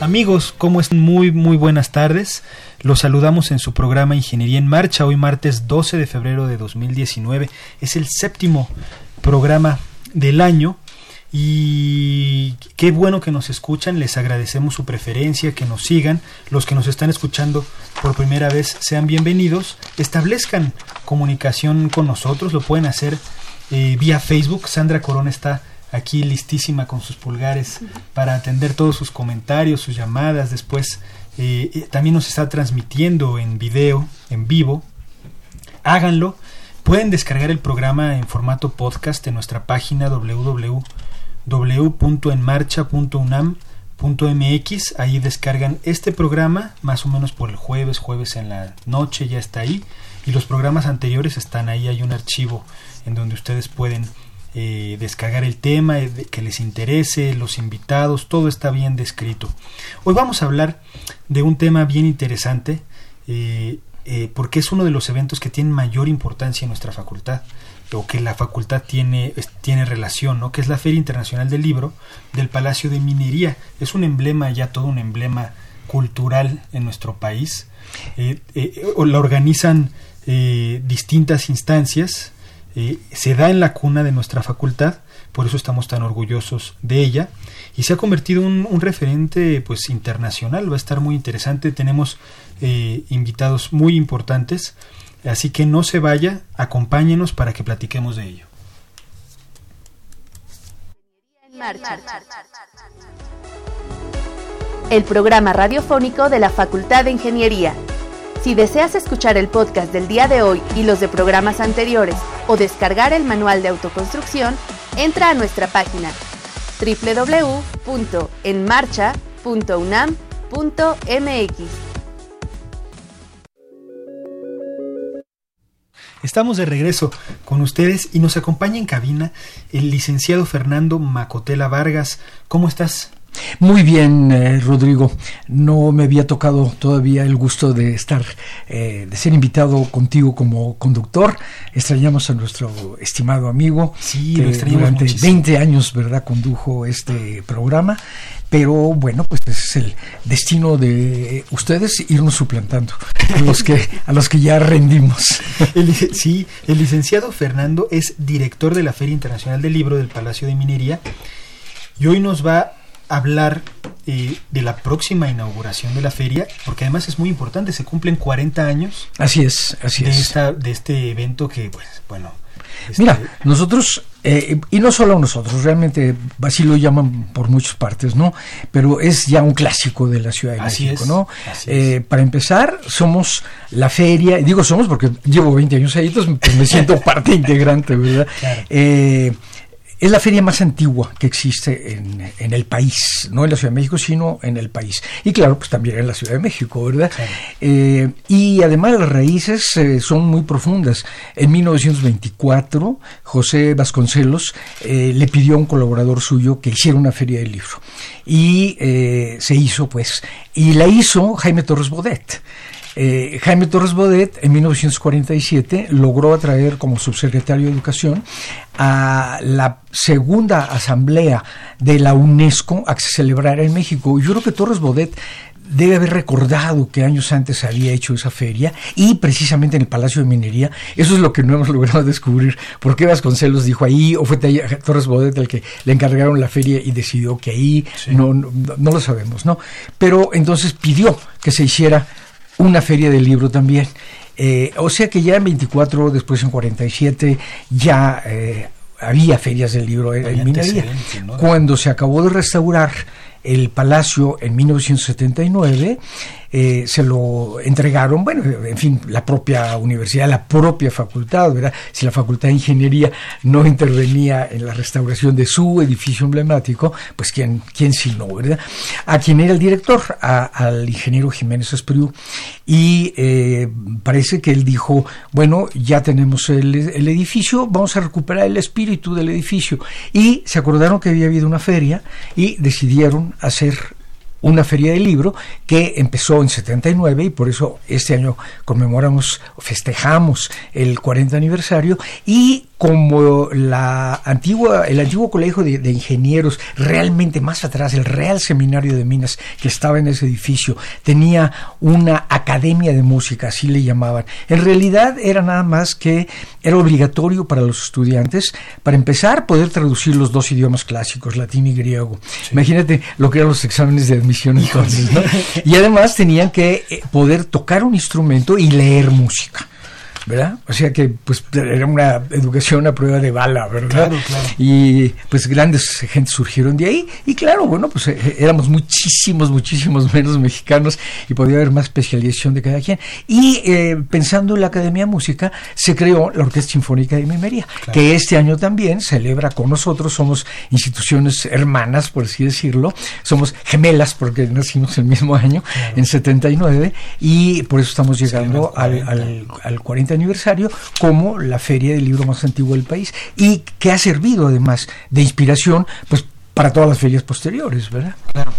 Amigos, ¿cómo están? Muy, muy buenas tardes. Los saludamos en su programa Ingeniería en Marcha, hoy martes 12 de febrero de 2019. Es el séptimo programa del año y qué bueno que nos escuchan, les agradecemos su preferencia, que nos sigan, los que nos están escuchando por primera vez sean bienvenidos, establezcan comunicación con nosotros, lo pueden hacer eh, vía Facebook, Sandra Corona está aquí listísima con sus pulgares para atender todos sus comentarios, sus llamadas. Después eh, eh, también nos está transmitiendo en video, en vivo. Háganlo. Pueden descargar el programa en formato podcast en nuestra página www.enmarcha.unam.mx. Ahí descargan este programa, más o menos por el jueves, jueves en la noche ya está ahí. Y los programas anteriores están ahí, hay un archivo en donde ustedes pueden eh, descargar el tema eh, que les interese, los invitados, todo está bien descrito. Hoy vamos a hablar de un tema bien interesante eh, porque es uno de los eventos que tienen mayor importancia en nuestra facultad o que la facultad tiene, tiene relación, ¿no? que es la Feria Internacional del Libro del Palacio de Minería. Es un emblema, ya todo un emblema cultural en nuestro país. la organizan distintas instancias, eh, se da en la cuna de nuestra facultad, por eso estamos tan orgullosos de ella, y se ha convertido en un, referente pues internacional, va a estar muy interesante, tenemos eh, invitados muy importantes, así que no se vaya, acompáñenos para que platiquemos de ello. El programa radiofónico de la Facultad de Ingeniería si deseas escuchar el podcast del día de hoy y los de programas anteriores o descargar el manual de autoconstrucción, entra a nuestra página www.enmarcha.unam.mx. Estamos de regreso con ustedes y nos acompaña en cabina el licenciado Fernando Macotela Vargas. ¿Cómo estás? Muy bien, eh, Rodrigo. No me había tocado todavía el gusto de estar, eh, de ser invitado contigo como conductor. Extrañamos a nuestro estimado amigo. Sí, que durante 20 años, ¿verdad?, condujo este programa. Pero bueno, pues es el destino de ustedes irnos suplantando a los que, a los que ya rendimos. sí, el licenciado Fernando es director de la Feria Internacional del Libro del Palacio de Minería y hoy nos va hablar eh, de la próxima inauguración de la feria, porque además es muy importante, se cumplen 40 años. Así es, así de es. Esta, de este evento que, pues, bueno. Este Mira, nosotros, eh, y no solo nosotros, realmente así lo llaman por muchas partes, ¿no? Pero es ya un clásico de la Ciudad de México, ¿no? Eh, para empezar, somos la feria, digo somos porque llevo 20 años ahí, entonces pues me siento parte integrante, ¿verdad? Claro. Es la feria más antigua que existe en, el país, no en la Ciudad de México, sino en el país. Y claro, pues también en la Ciudad de México, ¿verdad? Eh, y además las raíces eh, son muy profundas. En 1924, José Vasconcelos eh, le pidió a un colaborador suyo que hiciera una feria del libro. Y se hizo, pues, y la hizo Jaime Torres Bodet. Eh, Jaime Torres Bodet en 1947 logró atraer como subsecretario de Educación a la segunda asamblea de la UNESCO a que se celebrara en México. Yo creo que Torres Bodet debe haber recordado que años antes había hecho esa feria y precisamente en el Palacio de Minería. Eso es lo que no hemos logrado descubrir. ¿Por qué Vasconcelos dijo ahí o fue Torres Bodet el que le encargaron la feria y decidió que ahí? No, no, no, lo sabemos, ¿no? Pero entonces pidió que se hiciera una feria del libro también. Eh, o sea que ya en 24, después en 47, ya eh, había ferias del libro en, minería. Cuando se acabó de restaurar el palacio en 1979, eh, se lo entregaron, bueno, en fin, la propia universidad, la propia facultad, ¿verdad? Si la facultad de ingeniería no intervenía en la restauración de su edificio emblemático, pues quién, quién sí no, ¿verdad? A quien era el director, al ingeniero Jiménez Espriu, y eh, parece que él dijo, bueno, ya tenemos el, el edificio, vamos a recuperar el espíritu del edificio. Y se acordaron que había habido una feria y decidieron hacer una feria del libro que empezó en 79 y por eso este año conmemoramos, festejamos el 40 aniversario y como la antigua, el antiguo colegio de, ingenieros, realmente más atrás, el Real Seminario de Minas, que estaba en ese edificio, tenía una academia de música, así le llamaban. En realidad era nada más que era obligatorio para los estudiantes, para empezar, poder traducir los dos idiomas clásicos, latín y griego. Imagínate lo que eran los exámenes de admisión entonces, Y además tenían que eh, poder tocar un instrumento y leer música. ¿Verdad? O sea que pues era una educación a prueba de bala, ¿verdad? Y pues grandes gente surgieron de ahí. Y claro, bueno, pues eh, éramos muchísimos, muchísimos menos mexicanos y podía haber más especialización de cada quien. Y eh, pensando en la Academia de Música, se creó la Orquesta Sinfónica de Mimería, que este año también celebra con nosotros, somos instituciones hermanas, por así decirlo, somos gemelas porque nacimos el mismo año, en 79, y por eso estamos llegando al, al, al 40 aniversario como la feria del libro más antiguo del país y que ha servido además de inspiración pues para todas las ferias posteriores, ¿verdad? Claro.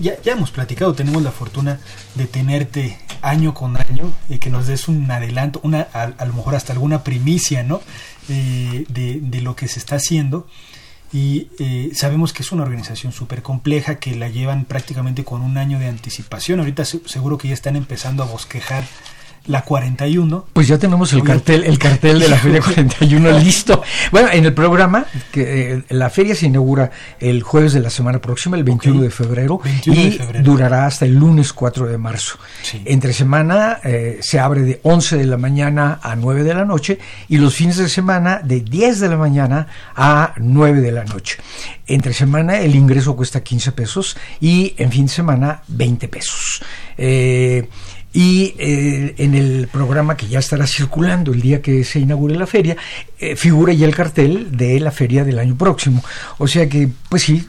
Ya, ya hemos platicado, tenemos la fortuna de tenerte año con año y que nos des un adelanto, una, a, lo mejor hasta alguna primicia, ¿no? Eh, de, de, lo que se está haciendo y eh, sabemos que es una organización súper compleja que la llevan prácticamente con un año de anticipación. Ahorita seguro que ya están empezando a bosquejar la 41. Pues ya tenemos el cartel, el cartel de la Feria 41 listo. Bueno, en el programa, que eh, la feria se inaugura el jueves de la semana próxima, el 21 de febrero, y durará hasta el lunes 4 de marzo. Entre semana eh, se abre de 11 de la mañana a 9 de la noche y los fines de semana de 10 de la mañana a 9 de la noche. Entre semana el ingreso cuesta 15 pesos y en fin de semana 20 pesos. Eh, y eh, en el programa que ya estará circulando el día que se inaugure la feria, eh, figura ya el cartel de la feria del año próximo. O sea que, pues sí,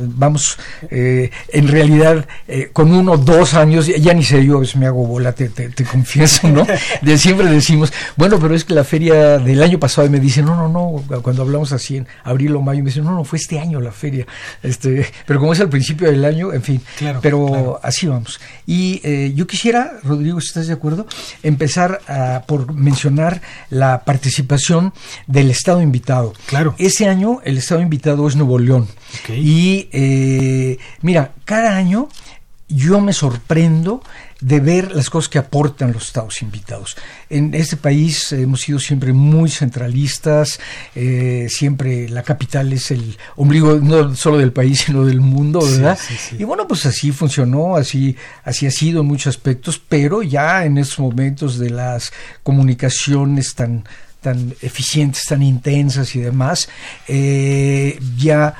vamos, eh, en realidad, con uno o dos años, ya, ni sé yo, a veces me hago bola, te, te, confieso, ¿no? De siempre decimos, bueno, pero es que la feria del año pasado, y me dicen, no, no, no, cuando hablamos así en abril o mayo, me dicen, no, no, fue este año la feria. Este, pero como es al principio del año, en fin, claro, pero así vamos. Y yo quisiera Rodrigo, si estás de acuerdo, empezar por mencionar la participación del Estado invitado. Claro. Ese año el Estado invitado es Nuevo León. Y eh, mira, cada año yo me sorprendo de ver las cosas que aportan los estados invitados. En este país hemos sido siempre muy centralistas, eh, siempre la capital es el ombligo no solo del país, sino del mundo, ¿verdad? Y bueno, pues así funcionó, así, así ha sido en muchos aspectos, pero ya en estos momentos de las comunicaciones tan tan eficientes, tan intensas y demás, eh, ya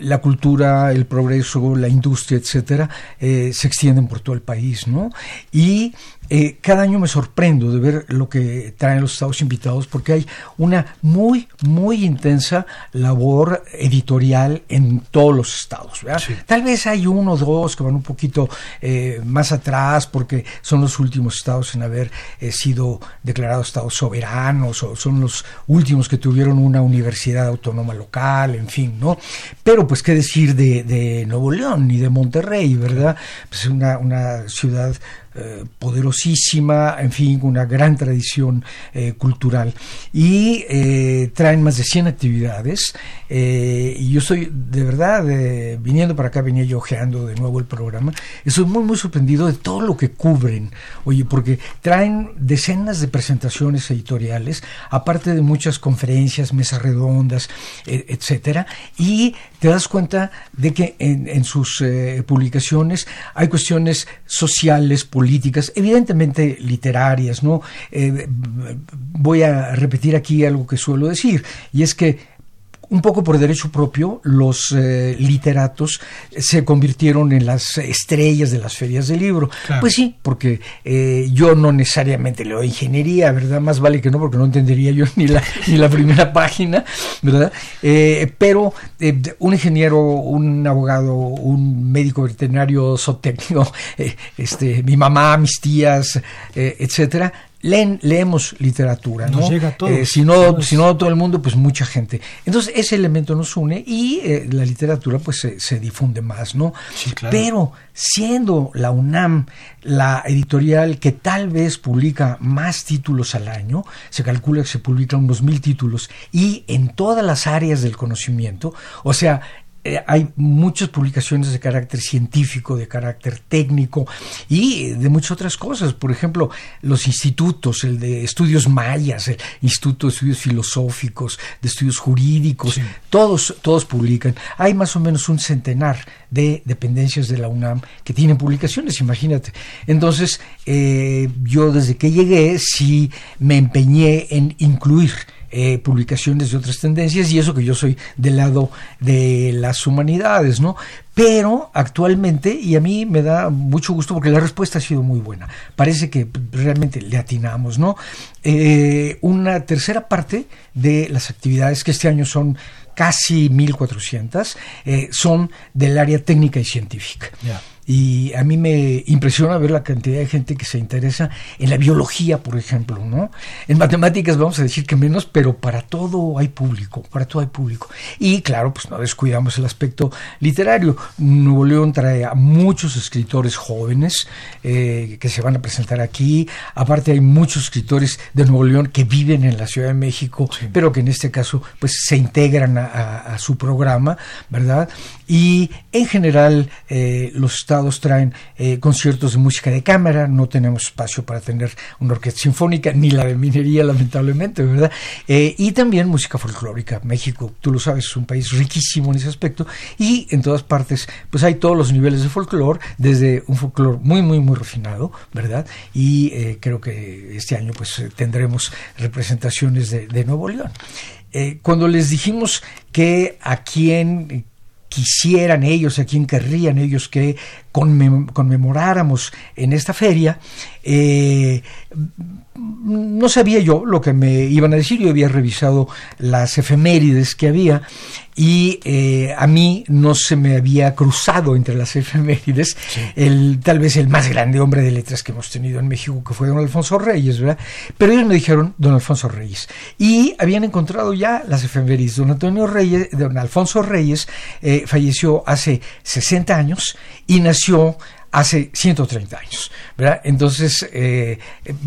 la cultura, el progreso, la industria, etcétera, eh, se extienden por todo el país, ¿no? Y eh, cada año me sorprendo de ver lo que traen los estados invitados porque hay una muy, muy intensa labor editorial en todos los estados. Tal vez hay uno o dos que van un poquito eh, más atrás porque son los últimos estados en haber eh, sido declarados estados soberanos o son los últimos que tuvieron una universidad autónoma local, en fin, ¿no? Pero pues qué decir de, de Nuevo León y de Monterrey, ¿verdad? Pues una, una ciudad poderosísima, en fin, una gran tradición cultural. Y traen más de 100 actividades. y yo estoy, de verdad, viniendo para acá, venía yo ojeando de nuevo el programa. Estoy muy, muy sorprendido de todo lo que cubren. Oye, porque traen decenas de presentaciones editoriales, aparte de muchas conferencias, mesas redondas, etcétera. Y te das cuenta de que en, sus eh, publicaciones hay cuestiones sociales, políticas, evidentemente literarias, ¿no? Eh, voy a repetir aquí algo que suelo decir, y es que un poco por derecho propio, los eh, literatos se convirtieron en las estrellas de las ferias de libro. Pues sí, porque eh, yo no necesariamente leo ingeniería, ¿verdad? Más vale que no, porque no entendería yo ni la, ni la primera página, ¿verdad? Eh, pero un ingeniero, un abogado, un médico veterinario zootecnico, este, mi mamá, mis tías, etcétera, leen, leemos literatura, ¿no? Eh, si no, si no todo el mundo, pues mucha gente. Entonces ese elemento nos une y eh, la literatura pues se, difunde más, ¿no? Pero siendo la UNAM la editorial que tal vez publica más títulos al año, se calcula que se publican unos mil títulos y en todas las áreas del conocimiento, o sea, eh, hay muchas publicaciones de carácter científico, de carácter técnico y de muchas otras cosas. Por ejemplo, los institutos, el de estudios mayas, el Instituto de Estudios Filosóficos, de Estudios Jurídicos, todos, todos publican. Hay más o menos un centenar de dependencias de la UNAM que tienen publicaciones, imagínate. Entonces, eh, yo desde que llegué sí me empeñé en incluir eh, publicaciones de otras tendencias y eso que yo soy del lado de las humanidades, ¿no? Pero actualmente, y a mí me da mucho gusto porque la respuesta ha sido muy buena, parece que realmente le atinamos, ¿no? Eh, una tercera parte de las actividades que este año son casi 1.400, eh, son del área técnica y científica. Y a mí me impresiona ver la cantidad de gente que se interesa en la biología, por ejemplo, ¿no? En matemáticas vamos a decir que menos, pero para todo hay público, para todo hay público. Y claro, pues no descuidamos el aspecto literario. Nuevo León trae a muchos escritores jóvenes eh, que se van a presentar aquí. Aparte hay muchos escritores de Nuevo León que viven en la Ciudad de México, pero que en este caso pues se integran a, su programa, ¿verdad? Y en general eh, los estados traen eh, conciertos de música de cámara, no tenemos espacio para tener una orquesta sinfónica, ni la de minería, lamentablemente, ¿verdad? Eh, y también música folclórica. México, tú lo sabes, es un país riquísimo en ese aspecto, y en todas partes, pues hay todos los niveles de folclore, desde un folclore muy, muy, muy refinado, ¿verdad? Y eh, creo que este año, pues tendremos representaciones de, Nuevo León. cuando les dijimos que a quién quisieran ellos, a quien querrían ellos que conmemoráramos en esta feria, eh, no sabía yo lo que me iban a decir, yo había revisado las efemérides que había y eh, a mí no se me había cruzado entre las efemérides el tal vez el más grande hombre de letras que hemos tenido en México, que fue don Alfonso Reyes, ¿verdad? Pero ellos me dijeron don Alfonso Reyes y habían encontrado ya las efemérides. Don Antonio Reyes, don Alfonso Reyes eh, falleció hace 60 años y nació hace 130 años. ¿verdad? Entonces eh,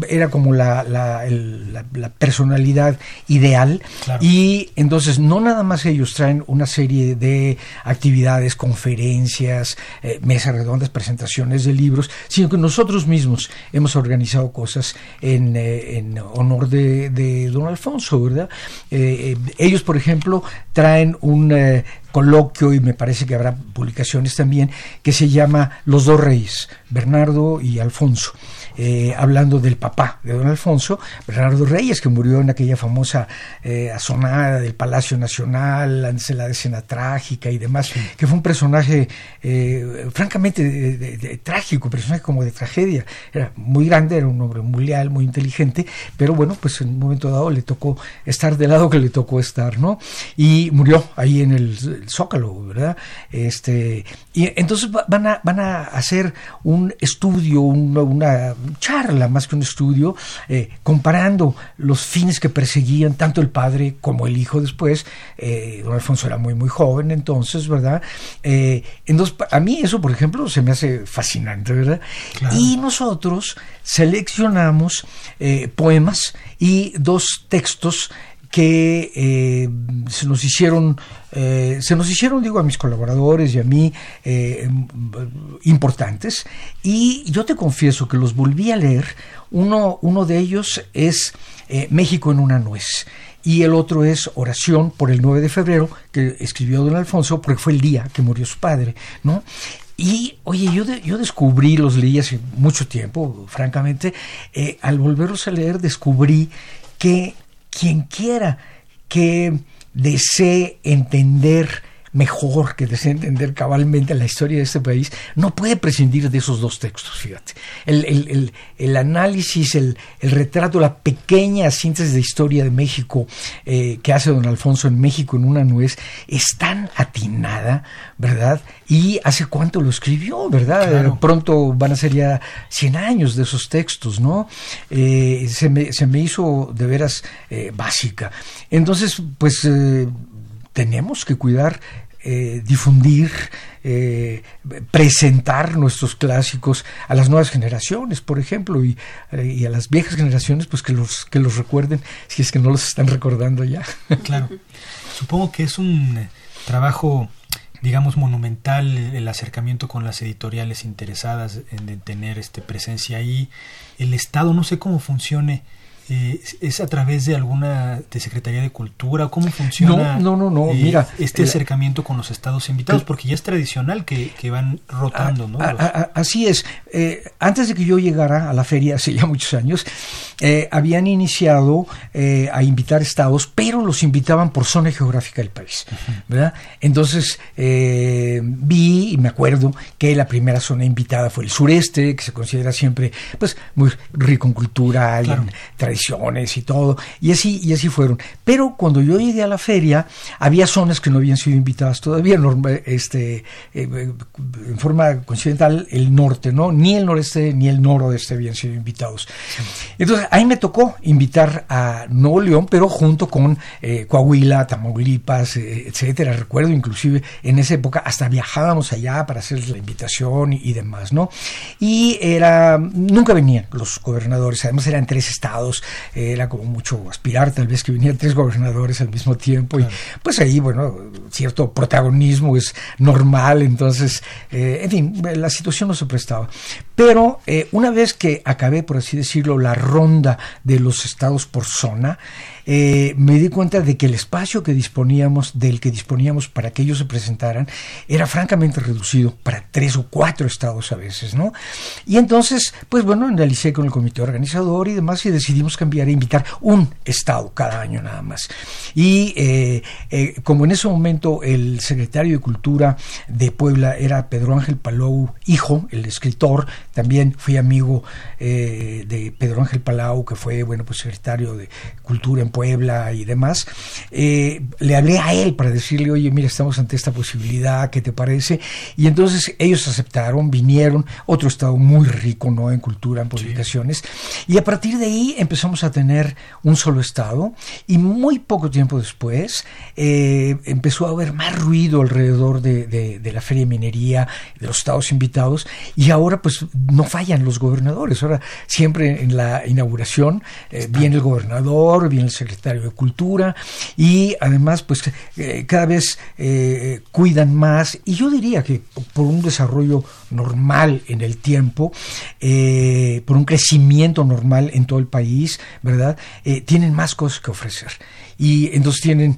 era como la, la, personalidad ideal y entonces no nada más ellos traen una serie de actividades, conferencias, eh, mesas redondas, presentaciones de libros, sino que nosotros mismos hemos organizado cosas en, eh, en honor de, de, don Alfonso, ¿verdad? ellos, por ejemplo, traen un coloquio y me parece que habrá publicaciones también que se llama Los dos reyes, Bernardo y Alfonso. Eh, hablando del papá de don Alfonso, Bernardo Reyes, que murió en aquella famosa eh, asonada del Palacio Nacional, antes de la escena trágica y demás, que fue un personaje eh, francamente trágico, personaje como de tragedia. Era muy grande, era un hombre muy leal, muy inteligente, pero bueno, pues en un momento dado le tocó estar del lado que le tocó estar, ¿no? Y murió ahí en el el Zócalo, ¿verdad? Este, y entonces van a, van a hacer un estudio, una, charla más que un estudio, eh, comparando los fines que perseguían tanto el padre como el hijo después. Eh, don Alfonso era muy, muy joven entonces, ¿verdad? Eh, entonces, a mí eso, por ejemplo, se me hace fascinante, ¿verdad? Y nosotros seleccionamos poemas y dos textos que eh, se nos hicieron, eh, se nos hicieron, digo, a mis colaboradores y a mí eh, importantes. Y yo te confieso que los volví a leer. Uno, uno de ellos es México en una nuez. Y el otro es Oración por el 9 de febrero, que escribió don Alfonso, porque fue el día que murió su padre, ¿no? Y, oye, yo, yo descubrí, los leí hace mucho tiempo, francamente, al volverlos a leer descubrí que quien quiera que desee entender mejor, que desee entender cabalmente la historia de este país, no puede prescindir de esos dos textos, fíjate. El, análisis, el, retrato, la pequeña síntesis de historia de México eh, que hace don Alfonso en México en una nuez es tan atinada, ¿verdad? Y hace cuánto lo escribió, ¿verdad? Pronto van a ser ya 100 años de esos textos, ¿no? Eh, se, me, se, me, hizo de veras eh, básica. Entonces, pues tenemos que cuidar, eh, difundir, eh, presentar nuestros clásicos a las nuevas generaciones, por ejemplo, y, eh, y, a las viejas generaciones, pues que los, que los recuerden, si es que no los están recordando ya. Claro. Supongo que es un trabajo digamos monumental el acercamiento con las editoriales interesadas en tener este presencia ahí el estado no sé cómo funcione eh, ¿Es a través de alguna de Secretaría de Cultura? ¿Cómo funciona no, no, no, eh, mira, este acercamiento con los estados invitados? Porque ya es tradicional que, van rotando, ¿no? así es. Eh, antes de que yo llegara a la feria, hace ya muchos años, habían iniciado a invitar estados, pero los invitaban por zona geográfica del país, ¿verdad? Entonces vi y me acuerdo que la primera zona invitada fue el sureste, que se considera siempre pues muy rico en cultura, en tradición y todo, y así, y así fueron. Pero cuando yo llegué a la feria, había zonas que no habían sido invitadas todavía, este, eh, en forma coincidental, el norte, ¿no? Ni el noreste ni el noroeste habían sido invitados. Entonces, ahí me tocó invitar a Nuevo León, pero junto con eh, Coahuila, Tamaulipas, eh, etcétera. Recuerdo inclusive en esa época hasta viajábamos allá para hacerles la invitación y, y demás, ¿no? Y era, nunca venían los gobernadores, además eran tres estados, era como mucho aspirar, tal vez que vinieran tres gobernadores al mismo tiempo y pues ahí, bueno, cierto protagonismo es normal, entonces, eh, en fin, la situación no se prestaba. Pero eh, una vez que acabé, por así decirlo, la ronda de los estados por zona, eh, me di cuenta de que el espacio que disponíamos, del que disponíamos para que ellos se presentaran, era francamente reducido para tres o cuatro estados a veces, ¿no? Y entonces, pues bueno, analicé con el comité organizador y demás y decidimos cambiar e invitar un estado cada año nada más. Y eh, eh, como en ese momento el secretario de Cultura de Puebla era Pedro Ángel Palau, hijo, el escritor, también fui amigo de Pedro Ángel Palau, que fue, bueno, pues secretario de Cultura en Puebla, Puebla y demás, eh, le hablé a él para decirle, oye, mira, estamos ante esta posibilidad, ¿qué te parece? Y entonces ellos aceptaron, vinieron, otro estado muy rico, ¿no? En cultura, en publicaciones. Y a partir de ahí empezamos a tener un solo estado y muy poco tiempo después eh, empezó a haber más ruido alrededor de, la feria de minería, de los estados invitados y ahora pues no fallan los gobernadores. Ahora siempre en la inauguración eh, viene el gobernador, viene el secretario de Cultura y además pues eh, cada vez eh, cuidan más y yo diría que por un desarrollo normal en el tiempo, eh, por un crecimiento normal en todo el país, ¿verdad? tienen más cosas que ofrecer y entonces tienen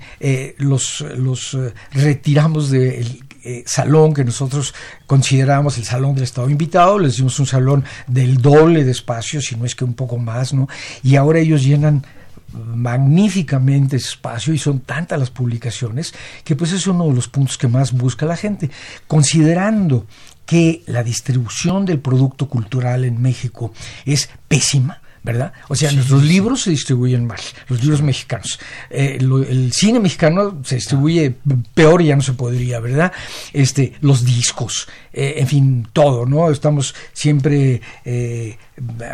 los, los retiramos del salón que nosotros consideramos el salón del Estado invitado, les dimos un salón del doble de espacio, si no es que un poco más, ¿no? Y ahora ellos llenan magníficamente espacio y son tantas las publicaciones que pues es uno de los puntos que más busca la gente, considerando que la distribución del producto cultural en México es pésima, ¿verdad? O sea, nuestros libros se distribuyen mal, los libros mexicanos. Eh, el cine mexicano se distribuye peor, ya no se podría, ¿verdad? Este, los discos, eh, en fin, todo, ¿no? Estamos siempre eh,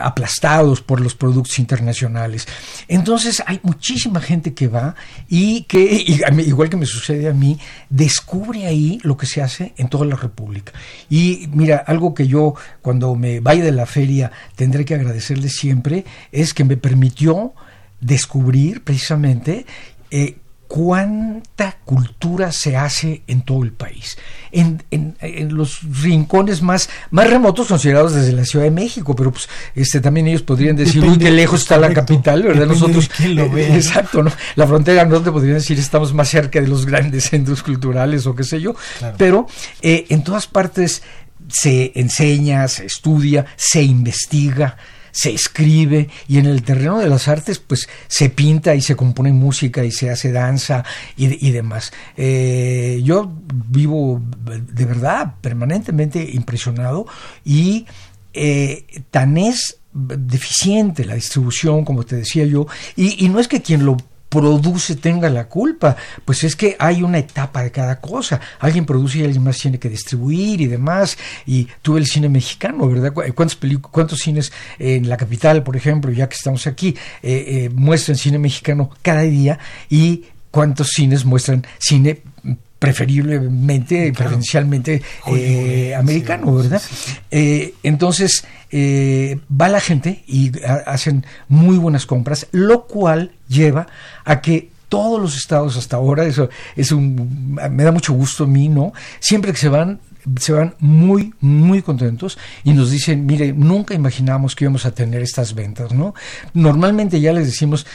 aplastados por los productos internacionales. Entonces hay muchísima gente que va y que, igual que me sucede a mí, descubre ahí lo que se hace en toda la República. Y mira, algo que yo cuando me vaya de la feria tendré que agradecerle siempre es que me permitió descubrir precisamente eh, cuánta cultura se hace en todo el país, en, los rincones más, más remotos considerados desde la Ciudad de México, pero pues este también ellos podrían decir, uy, qué lejos está la capital, ¿verdad? Nosotros, lo eh, exacto, ¿no? La frontera norte podrían decir, estamos más cerca de los grandes centros culturales o qué sé yo, pero eh, en todas partes se enseña, se estudia, se investiga, se escribe y en el terreno de las artes pues se pinta y se compone música y se hace danza y, demás. Eh, yo vivo de verdad permanentemente impresionado y eh, tan es deficiente la distribución, como te decía yo, y, y no es que quien lo produce tenga la culpa. Pues es que hay una etapa de cada cosa. Alguien produce y alguien más tiene que distribuir y demás. Y tuve el cine mexicano, ¿verdad? ¿Cuántos, cuántos cines en la capital, por ejemplo, ya que estamos aquí, eh, eh, muestran cine mexicano cada día? Y cuántos cines muestran cine preferiblemente, preferencialmente eh, americano, ¿verdad? entonces, va la gente y hacen muy buenas compras, lo cual lleva a que todos los estados hasta ahora, eso es un, me da mucho gusto a mí, ¿no? Siempre que se van, se van muy, muy contentos y nos dicen, mire, nunca imaginamos que íbamos a tener estas ventas, ¿no? Normalmente ya les decimos,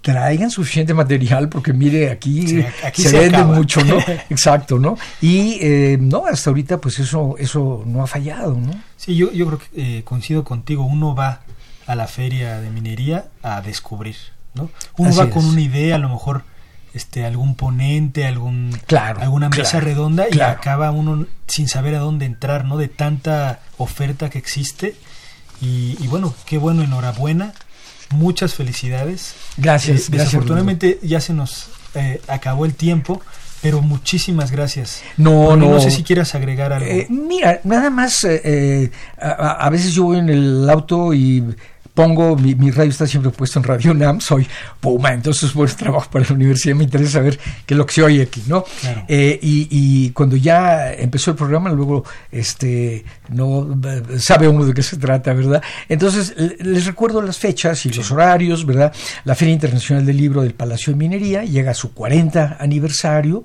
traigan suficiente material porque mire aquí, se, vende mucho no exacto no y eh, no hasta ahorita pues eso eso no ha fallado no sí yo yo creo que eh, coincido contigo. Uno va a la feria de minería a descubrir uno va con una idea, a lo mejor este algún ponente, algún alguna mesa redonda y acaba uno sin saber a dónde entrar, ¿no? De tanta oferta que existe. Y, bueno, qué bueno, enhorabuena. Muchas felicidades. Gracias. Eh, desafortunadamente ya se nos eh, acabó el tiempo. Pero muchísimas gracias. No, no. No sé si quieras agregar algo. Eh, mira, nada más, a, veces yo voy en el auto y pongo, mi, radio está siempre puesto en Radio NAM, soy Puma, entonces buen trabajo para la universidad, me interesa saber qué es lo que se oye aquí, ¿no? Eh, y, cuando ya empezó el programa, luego este no sabe uno de qué se trata, ¿verdad? Entonces les recuerdo las fechas y los horarios, ¿verdad? La Feria Internacional del Libro del Palacio de Minería llega a su 40 aniversario,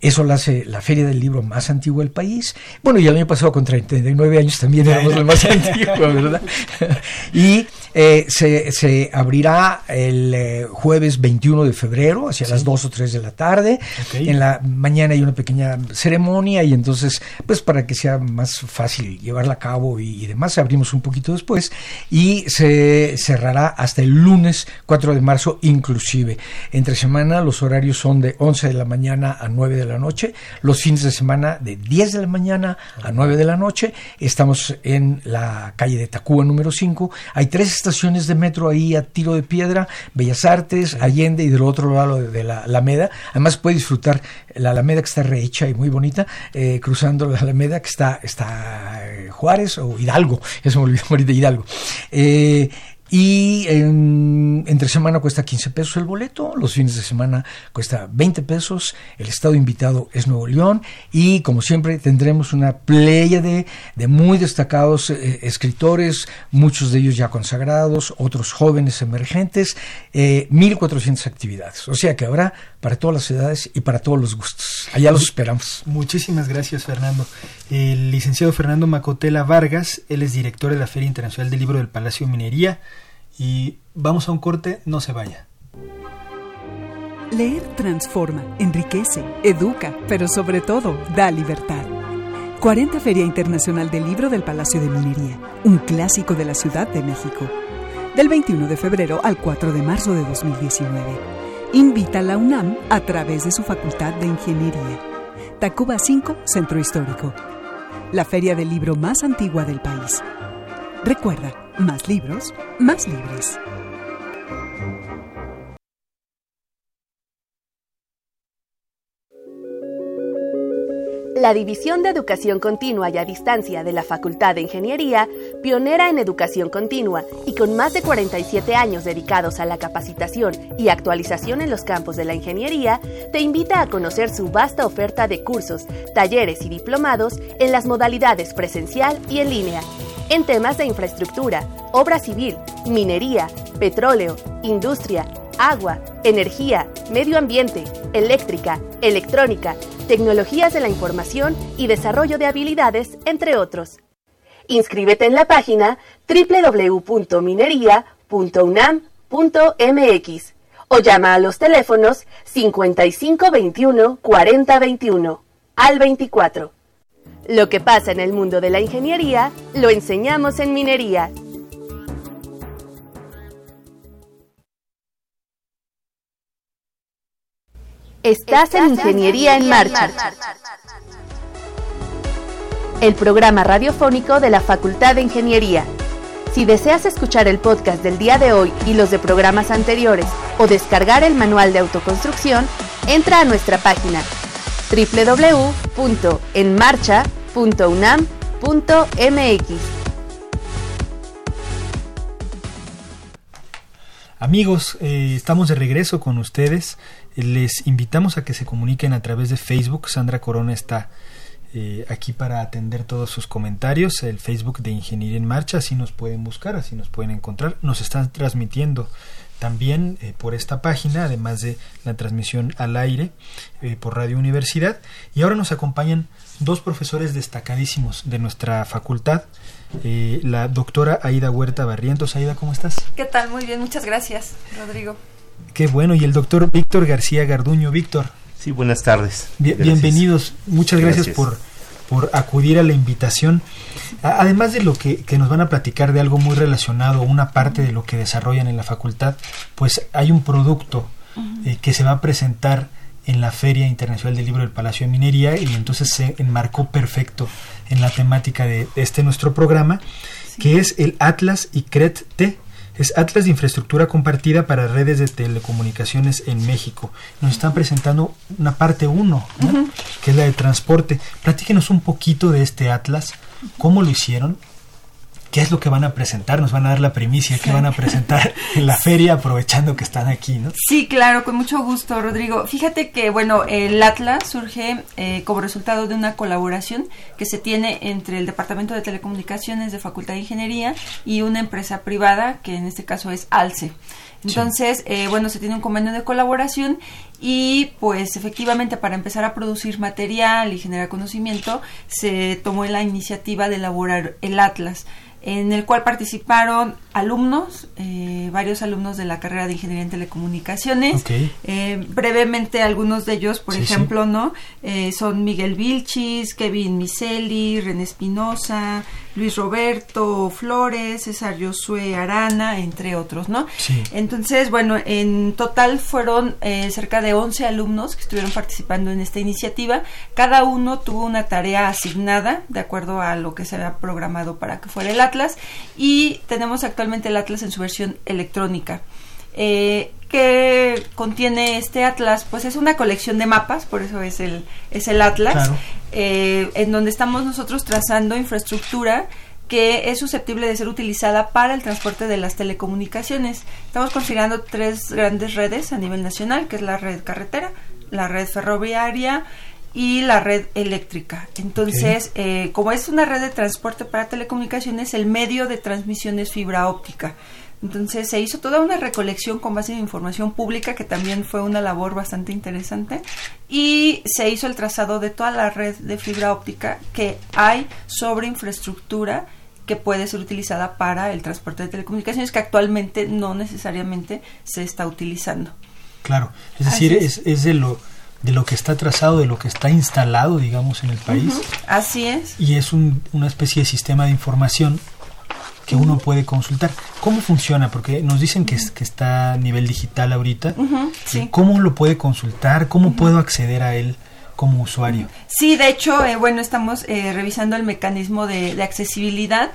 eso la hace la feria del libro más antigua del país. Bueno, y el año pasado con 39 años también éramos la más antigua, ¿verdad? y eh, se, se, abrirá el eh, jueves 21 de febrero, hacia las 2 o 3 de la tarde. En la mañana hay una pequeña ceremonia y entonces, pues para que sea más fácil llevarla a cabo y, demás, abrimos un poquito después y se cerrará hasta el lunes 4 de marzo inclusive. Entre semana los horarios son de 11 de la mañana a 9 de la noche, los fines de semana de 10 de la mañana a 9 de la noche. Estamos en la calle de Tacuba número 5. Hay tres estaciones de metro ahí a tiro de piedra, Bellas Artes, Allende y del otro lado de la Alameda. Además puede disfrutar la Alameda que está rehecha y muy bonita, eh, cruzando la Alameda que está, está eh, Juárez o Hidalgo, eso me olvidó ahorita Hidalgo. Eh, y entre semana cuesta 15 pesos el boleto, los fines de semana cuesta 20 pesos, el estado invitado es Nuevo León y como siempre tendremos una playa de, muy destacados eh, escritores, muchos de ellos ya consagrados, otros jóvenes emergentes, eh, 1.400 actividades. O sea que habrá para todas las edades y para todos los gustos. Allá los esperamos. Muchísimas gracias Fernando. El licenciado Fernando Macotela Vargas, él es director de la Feria Internacional del Libro del Palacio de Minería y vamos a un corte, no se vaya. Leer transforma, enriquece, educa, pero sobre todo da libertad. 40 Feria Internacional del Libro del Palacio de Minería, un clásico de la Ciudad de México. Del 21 de febrero al 4 de marzo de 2019. Invita a la UNAM a través de su Facultad de Ingeniería. Tacuba 5, Centro Histórico. La feria del libro más antigua del país. Recuerda, Más libros, más libres. La División de Educación Continua y a Distancia de la Facultad de Ingeniería, pionera en educación continua y con más de 47 años dedicados a la capacitación y actualización en los campos de la ingeniería, te invita a conocer su vasta oferta de cursos, talleres y diplomados en las modalidades presencial y en línea, en temas de infraestructura, obra civil, minería, petróleo, industria, agua, energía, medio ambiente, eléctrica, electrónica, tecnologías de la información y desarrollo de habilidades, entre otros. Inscríbete en la página www.minería.unam.mx o llama a los teléfonos 5521 4021 al 24. Lo que pasa en el mundo de la ingeniería, lo enseñamos en minería. Estás en Ingeniería en Marcha. El programa radiofónico de la Facultad de Ingeniería. Si deseas escuchar el podcast del día de hoy y los de programas anteriores o descargar el manual de autoconstrucción, entra a nuestra página www.enmarcha.unam.mx. Amigos, eh, estamos de regreso con ustedes les invitamos a que se comuniquen a través de Facebook. Sandra Corona está eh, aquí para atender todos sus comentarios. El Facebook de Ingeniería en Marcha, así nos pueden buscar, así nos pueden encontrar. Nos están transmitiendo también eh, por esta página, además de la transmisión al aire eh, por Radio Universidad. Y ahora nos acompañan dos profesores destacadísimos de nuestra facultad. la doctora Aida Huerta Barrientos. Aida, ¿cómo estás? ¿Qué tal? Muy bien, muchas gracias, Rodrigo. Qué bueno. Y el doctor Víctor García Garduño. Víctor. Sí, buenas tardes. bienvenidos. Muchas gracias, por, por acudir a la invitación. Además de lo que, que, nos van a platicar de algo muy relacionado, una parte de lo que desarrollan en la facultad, pues hay un producto eh, que se va a presentar en la Feria Internacional del Libro del Palacio de Minería y entonces se enmarcó perfecto en la temática de este nuestro programa, que es el Atlas y CRET T es Atlas de Infraestructura Compartida para Redes de Telecomunicaciones en México. Nos están presentando una parte 1, que es la de transporte. Platíquenos un poquito de este Atlas, cómo lo hicieron qué es lo que van a presentar, nos van a dar la primicia, qué van a presentar en la feria, aprovechando que están aquí, ¿no? Sí, claro, con mucho gusto, Rodrigo. Fíjate que, bueno, el Atlas surge eh, como resultado de una colaboración que se tiene entre el Departamento de Telecomunicaciones de Facultad de Ingeniería y una empresa privada, que en este caso es ALCE. Entonces, eh, bueno, se tiene un convenio de colaboración y pues efectivamente para empezar a producir material y generar conocimiento se tomó la iniciativa de elaborar el Atlas en el cual participaron alumnos, eh, varios alumnos de la carrera de Ingeniería en Telecomunicaciones. Eh, brevemente, algunos de ellos, por ejemplo, ¿no? Eh, son Miguel Vilchis, Kevin Miseli, René Espinosa, Luis Roberto Flores, César Josué Arana, entre otros, ¿no? Entonces, bueno, en total fueron eh, cerca de 11 alumnos que estuvieron participando en esta iniciativa. Cada uno tuvo una tarea asignada de acuerdo a lo que se había programado para que fuera el Atlas y tenemos actualmente el Atlas en su versión electrónica. Eh, ¿Qué contiene este atlas? Pues es una colección de mapas, por eso es el, es el atlas, eh, en donde estamos nosotros trazando infraestructura que es susceptible de ser utilizada para el transporte de las telecomunicaciones. Estamos considerando tres grandes redes a nivel nacional, que es la red carretera, la red ferroviaria y la red eléctrica. Entonces, eh, como es una red de transporte para telecomunicaciones, el medio de transmisión es fibra óptica. Entonces se hizo toda una recolección con base en información pública que también fue una labor bastante interesante y se hizo el trazado de toda la red de fibra óptica que hay sobre infraestructura que puede ser utilizada para el transporte de telecomunicaciones que actualmente no necesariamente se está utilizando. Claro, es decir, es. es, de lo de lo que está trazado, de lo que está instalado, digamos, en el país. Así es. Y es un, una especie de sistema de información que uno puede consultar. ¿Cómo funciona? Porque nos dicen que, que está a nivel digital ahorita. ¿Cómo lo puede consultar? ¿Cómo puedo acceder a él? como usuario. Sí, de hecho, eh, bueno, estamos eh, revisando el mecanismo de, accesibilidad.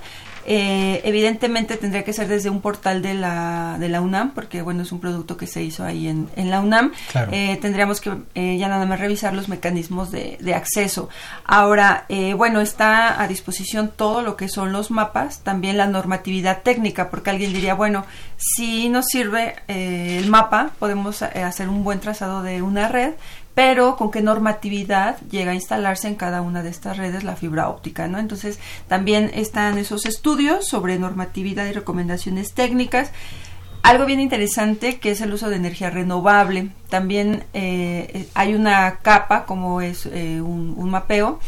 Eh, evidentemente tendría que ser desde un portal de la, de la UNAM, porque bueno, es un producto que se hizo ahí en, en la UNAM. Eh, tendríamos que eh, ya nada más revisar los mecanismos de, de acceso. Ahora, bueno, está a disposición todo lo que son los mapas, también la normatividad técnica, porque alguien diría, bueno, si nos sirve el mapa, podemos hacer un buen trazado de una red, pero con qué normatividad llega a instalarse en cada una de estas redes la fibra óptica, ¿no? Entonces, también están esos estudios sobre normatividad y recomendaciones técnicas. Algo bien interesante que es el uso de energía renovable. También eh, hay una capa, como es eh, un, un mapeo,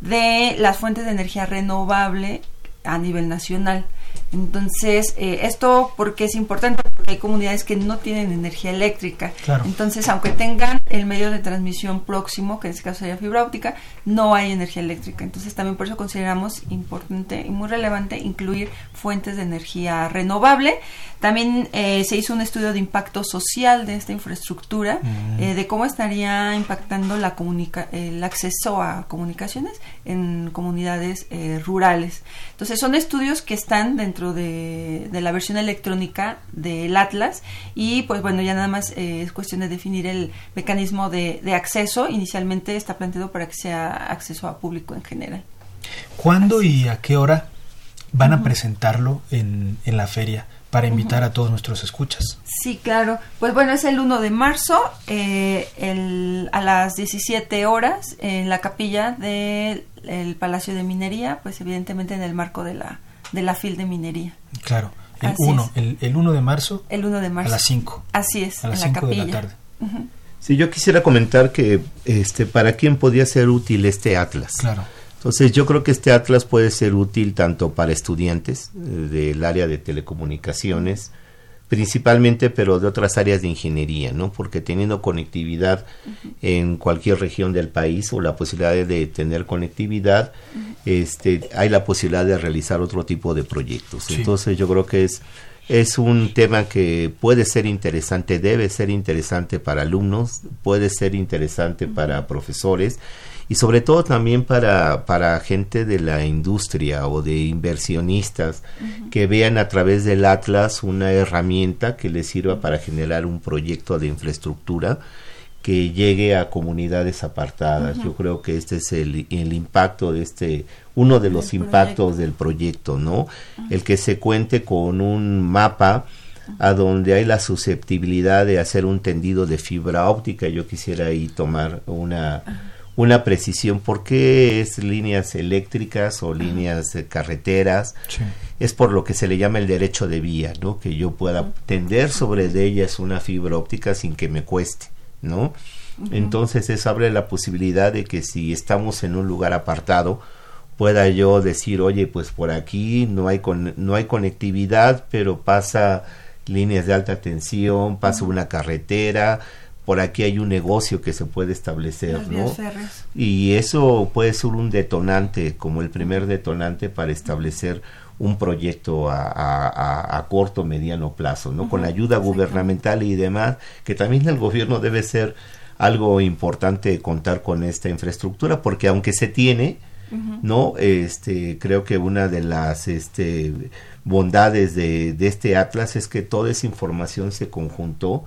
de las fuentes de energía renovable a nivel nacional. Entonces, eh, esto porque es importante, porque hay comunidades que no tienen energía eléctrica. Entonces, aunque tengan el medio de transmisión próximo, que en este caso sería fibra óptica, no hay energía eléctrica. Entonces, también por eso consideramos importante y muy relevante incluir fuentes de energía renovable. También eh, se hizo un estudio de impacto social de esta infraestructura, mm. eh, de cómo estaría impactando la comunica el acceso a comunicaciones en comunidades eh, rurales. Entonces son estudios que están dentro de, la versión electrónica del Atlas y pues bueno, ya nada más es cuestión de definir el mecanismo de, de, acceso. Inicialmente está planteado para que sea acceso a público en general. ¿Cuándo y a qué hora van a presentarlo en, en la feria? para invitar a todos nuestros escuchas. Sí, claro. Pues bueno, es el 1 de marzo eh, el, a las 17 horas en la capilla del Palacio de Minería, pues evidentemente en el marco de la, de la FIL de Minería. Claro, el 1, el, el 1 de marzo. El 1 de marzo. A las 5. Así es, a las 5 de la tarde. Sí, yo quisiera comentar que este para quién podría ser útil este atlas. Claro. Entonces yo creo que este atlas puede ser útil tanto para estudiantes eh, del área de telecomunicaciones, principalmente, pero de otras áreas de ingeniería, ¿no? Porque teniendo conectividad en cualquier región del país o la posibilidad de tener conectividad, este, hay la posibilidad de realizar otro tipo de proyectos. Entonces yo creo que es es un tema que puede ser interesante, debe ser interesante para alumnos, puede ser interesante para profesores y sobre todo también para, para gente de la industria o de inversionistas que vean a través del Atlas una herramienta que les sirva para generar un proyecto de infraestructura que llegue a comunidades apartadas. Yo creo que este es el, el impacto de este, uno de los impactos del proyecto, ¿no? El que se cuente con un mapa a donde hay la susceptibilidad de hacer un tendido de fibra óptica. Yo quisiera ahí tomar una una precisión. ¿Por qué es líneas eléctricas o líneas carreteras? Es por lo que se le llama el derecho de vía, ¿no? Que yo pueda tender sobre de ellas una fibra óptica sin que me cueste, ¿no? Entonces eso abre la posibilidad de que si estamos en un lugar apartado, pueda yo decir, oye, pues por aquí no hay, con, no hay conectividad, pero pasa líneas de alta tensión, pasa una carretera, por aquí hay un negocio que se puede establecer, ¿no? Y eso puede ser un detonante, como el primer detonante para establecer un proyecto a, a, corto, mediano plazo, ¿no? Con ayuda gubernamental y demás, que también el gobierno debe ser algo importante contar con esta infraestructura, porque aunque se tiene, ¿no? Este, creo que una de las este, bondades de, de, este atlas es que toda esa información se conjuntó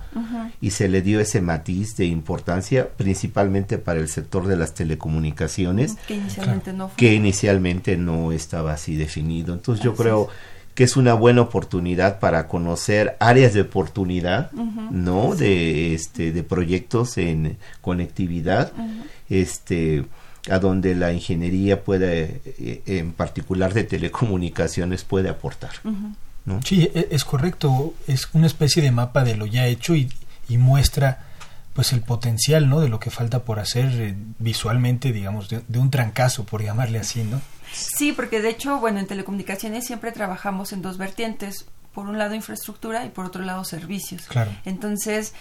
y se le dio ese matiz de importancia principalmente para el sector de las telecomunicaciones que inicialmente, no, que inicialmente no estaba así definido. Entonces yo creo que es una buena oportunidad para conocer áreas de oportunidad no de este de proyectos en conectividad. Este a donde la ingeniería puede, eh, en particular de telecomunicaciones, puede aportar. ¿no? Sí, e, es correcto. Es una especie de mapa de lo ya hecho y, y muestra pues el potencial no de lo que falta por hacer eh, visualmente digamos de, un trancazo por llamarle así no sí porque de hecho bueno en telecomunicaciones siempre trabajamos en dos vertientes por un lado infraestructura y por otro lado servicios claro entonces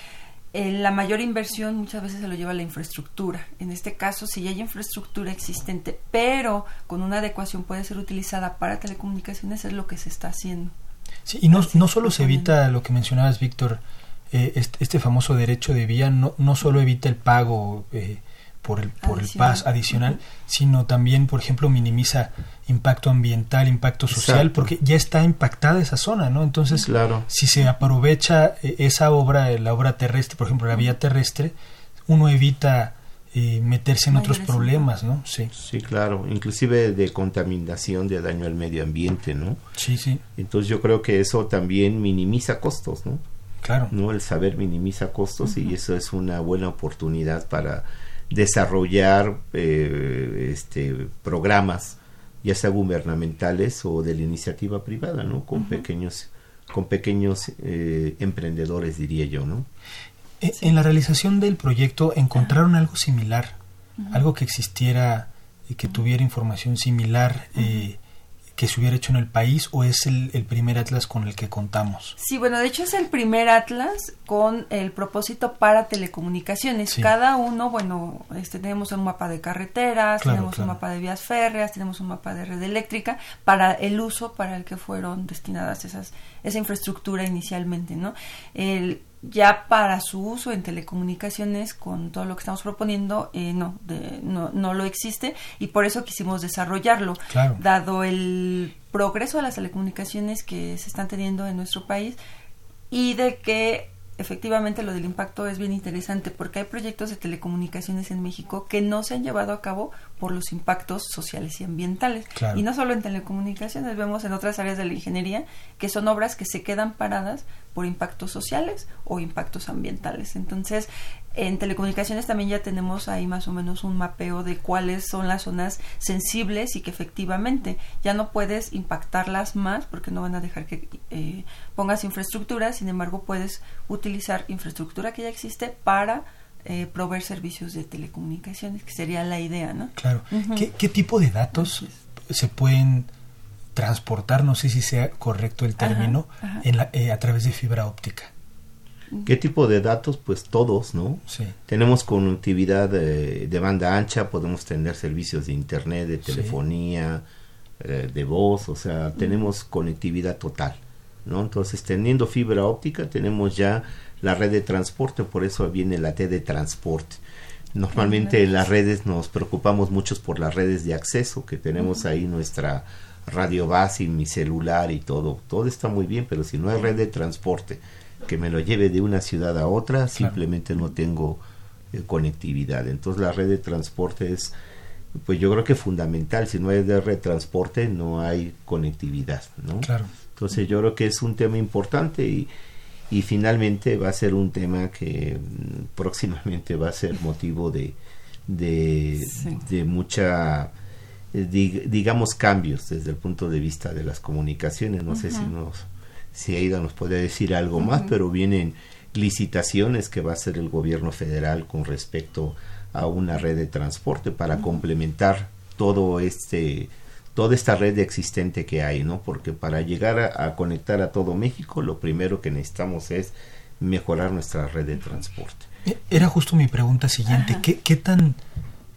eh, la mayor inversión muchas veces se lo lleva la infraestructura. En este caso, si hay infraestructura existente, pero con una adecuación puede ser utilizada para telecomunicaciones, es lo que se está haciendo. Sí, y no, no solo se evita lo que mencionabas, Víctor, eh, este, famoso derecho de vía, no, no solo evita el pago eh, por el, por el PAS adicional, sino también, por ejemplo, minimiza impacto ambiental, impacto social, porque ya está impactada esa zona, ¿no? Entonces, claro. si se aprovecha eh, esa obra, la obra terrestre, por ejemplo, la vía terrestre, uno evita eh, meterse en otros problemas, ¿no? Sí. Sí, claro, inclusive de contaminación, de daño al medio ambiente, ¿no? Sí, sí. Entonces yo creo que eso también minimiza costos, ¿no? Claro. ¿No? El saber minimiza costos y eso es una buena oportunidad para desarrollar eh, este programas ya sea gubernamentales o de la iniciativa privada, ¿no? Con pequeños con pequeños eh, emprendedores, diría yo, ¿no? E, en la realización del proyecto encontraron algo similar, algo que existiera y que tuviera información similar eh, que se hubiera hecho en el país o es el, primer atlas con el que contamos? Sí, bueno, de hecho es el primer atlas con el propósito para telecomunicaciones. Cada uno, bueno, este, tenemos un mapa de carreteras, tenemos un mapa de vías férreas, tenemos un mapa de red eléctrica para el uso para el que fueron destinadas esas esa infraestructura inicialmente, ¿no? El, ya para su uso en telecomunicaciones con todo lo que estamos proponiendo eh, no, no, no lo existe y por eso quisimos desarrollarlo. Dado el progreso de las telecomunicaciones que se están teniendo en nuestro país y de que efectivamente lo del impacto es bien interesante porque hay proyectos de telecomunicaciones en México que no se han llevado a cabo por los impactos sociales y ambientales. Y no solo en telecomunicaciones, vemos en otras áreas de la ingeniería que son obras que se quedan paradas por impactos sociales o impactos ambientales. Entonces, en telecomunicaciones también ya tenemos ahí más o menos un mapeo de cuáles son las zonas sensibles y que efectivamente ya no puedes impactarlas más porque no van a dejar que eh, pongas infraestructura, sin embargo puedes utilizar infraestructura que ya existe para eh, proveer servicios de telecomunicaciones, que sería la idea, ¿no? Claro. ¿Qué, tipo de datos se pueden transportar, no sé si sea correcto el término, En eh, a través de fibra óptica? ¿Qué tipo de datos? Pues todos, ¿no? Sí. Tenemos conectividad de, banda ancha, podemos tener servicios de internet, de telefonía, eh, de voz, o sea, tenemos conectividad total, ¿no? Entonces, teniendo fibra óptica, tenemos ya la red de transporte, por eso viene la T de transporte. Normalmente en las redes nos preocupamos mucho por las redes de acceso, que tenemos ahí nuestra radio base y mi celular y todo. Todo está muy bien, pero si no hay red de transporte, que me lo lleve de una ciudad a otra, simplemente no tengo eh, conectividad. Entonces la red de transporte es, pues yo creo que fundamental. Si no hay red de transporte, no hay conectividad, ¿no? Claro. Entonces yo creo que es un tema importante y, y finalmente va a ser un tema que mm, próximamente va a ser motivo de, de, de mucha digamos cambios desde el punto de vista de las comunicaciones. No sé si nos si Aida nos puede decir algo más, pero vienen licitaciones que va a hacer el gobierno federal con respecto a una red de transporte para complementar todo este toda esta red existente que hay, ¿no? Porque para llegar a, conectar a todo México, lo primero que necesitamos es mejorar nuestra red de transporte. E, era justo mi pregunta siguiente, ¿Qué, ¿qué, tan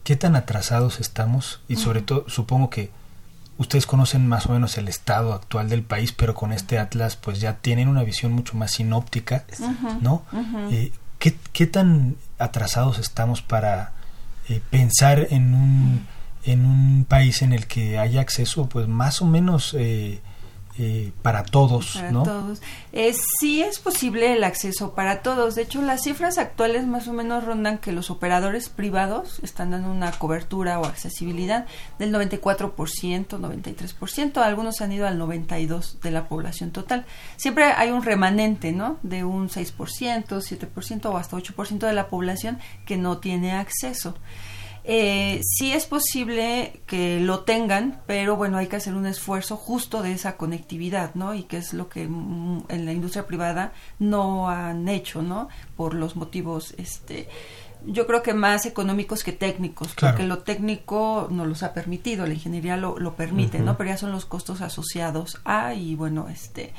qué tan atrasados estamos? Y sobre todo, supongo que ustedes conocen más o menos el estado actual del país, pero con este atlas pues ya tienen una visión mucho más sinóptica, ¿no? Eh, ¿qué, ¿qué, tan atrasados estamos para eh, pensar en un, en un país en el que haya acceso pues más o menos eh, eh, para todos, para ¿no? todos. Eh, sí es posible el acceso para todos. De hecho, las cifras actuales más o menos rondan que los operadores privados están dando una cobertura o accesibilidad del 94%, 93%. Algunos han ido al 92% de la población total. Siempre hay un remanente, ¿no? De un 6%, 7% o hasta 8% de la población que no tiene acceso eh, sí es posible que lo tengan, pero bueno, hay que hacer un esfuerzo justo de esa conectividad, ¿no? Y que es lo que mm, en la industria privada no han hecho, ¿no? Por los motivos, este, yo creo que más económicos que técnicos, porque lo técnico no los ha permitido, la ingeniería lo, lo permite, ¿no? Pero ya son los costos asociados a, y bueno, este,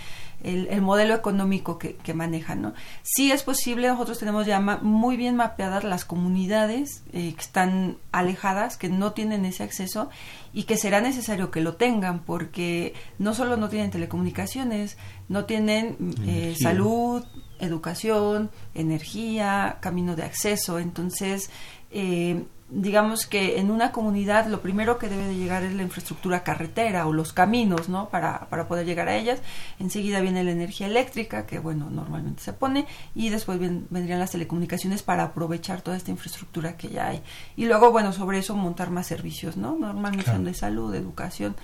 el, modelo económico que, que, manejan, ¿no? Sí es posible, nosotros tenemos ya muy bien mapeadas las comunidades eh, que están alejadas, que no tienen ese acceso y que será necesario que lo tengan porque no solo no tienen telecomunicaciones, no tienen eh, salud, educación, energía, camino de acceso, entonces eh, digamos que en una comunidad lo primero que debe de llegar es la infraestructura carretera o los caminos, ¿no? Para, para poder llegar a ellas. Enseguida viene la energía eléctrica, que bueno, normalmente se pone, y después vendrían las telecomunicaciones para aprovechar toda esta infraestructura que ya hay. Y luego, bueno, sobre eso montar más servicios, ¿no? Normalmente son de salud, de educación,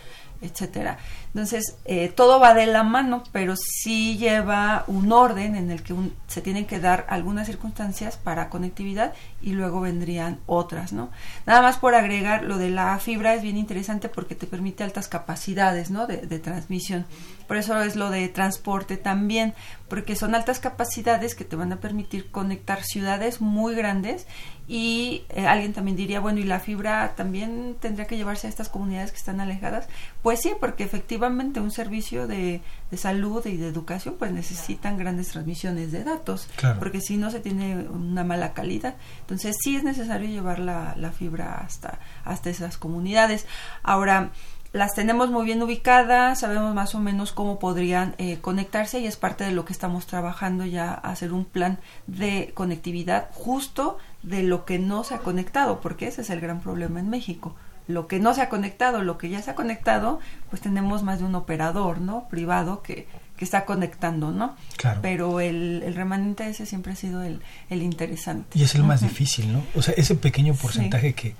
etcétera. Entonces, eh, todo va de la mano, pero sí lleva un orden en el que se tienen que dar algunas circunstancias para conectividad y luego vendrían otras, ¿no? Nada más por agregar, lo de la fibra es bien interesante porque te permite altas capacidades, ¿no? De, de transmisión. Por eso es lo de transporte también, porque son altas capacidades que te van a permitir conectar ciudades muy grandes y eh, alguien también diría, bueno, ¿y la fibra también tendría que llevarse a estas comunidades que están alejadas? Pues sí, porque efectivamente un servicio de, de salud y de educación pues necesitan grandes transmisiones de datos, porque si no se tiene una mala calidad. Entonces sí es necesario llevar la, la fibra hasta, hasta esas comunidades. Ahora, las tenemos muy bien ubicadas, sabemos más o menos cómo podrían eh, conectarse y es parte de lo que estamos trabajando ya, hacer un plan de conectividad justo de lo que no se ha conectado, porque ese es el gran problema en México. Lo que no se ha conectado, lo que ya se ha conectado, pues tenemos más de un operador, ¿no? Privado que, que está conectando, ¿no? Claro. Pero el, el remanente ese siempre ha sido el, el interesante. Y es el más difícil, ¿no? O sea, ese pequeño porcentaje que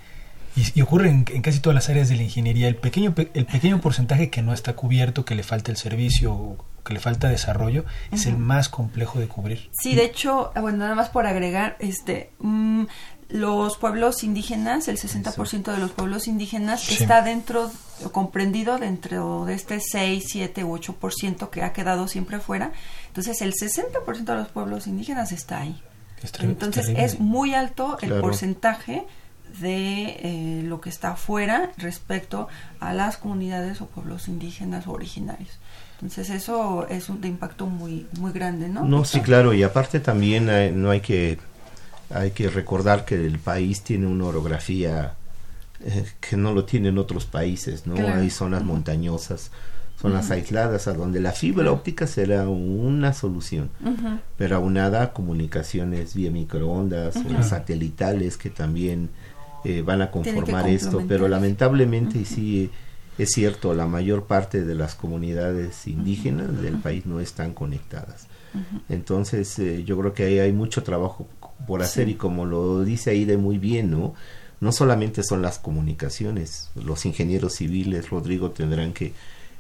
y, ocurre en, casi todas las áreas de la ingeniería, el pequeño, el pequeño porcentaje que no está cubierto, que le falta el servicio que le falta desarrollo, es el más complejo de cubrir. Sí, de hecho, bueno, nada más por agregar, este, mm, los pueblos indígenas, el 60% de los pueblos indígenas está dentro, comprendido dentro de este 6, 7 u 8% que ha quedado siempre afuera. Entonces, el 60% de los pueblos indígenas está ahí. Entonces, es muy alto el porcentaje de eh, lo que está afuera respecto a las comunidades o pueblos indígenas o originarios. Entonces eso es un de impacto muy muy grande, ¿no? No, sí, claro, y aparte también hay, no hay que hay que recordar que el país tiene una orografía eh, que no lo tienen otros países, ¿no? Hay zonas montañosas, zonas aisladas a donde la fibra óptica será una solución, pero aunada a comunicaciones vía microondas o satelitales que también eh, van a conformar esto, pero lamentablemente sí es cierto, la mayor parte de las comunidades indígenas del país no están conectadas. Entonces eh, yo creo que ahí hay mucho trabajo por hacer y como lo dice Aida muy bien, ¿no? No solamente son las comunicaciones, los ingenieros civiles, Rodrigo, tendrán que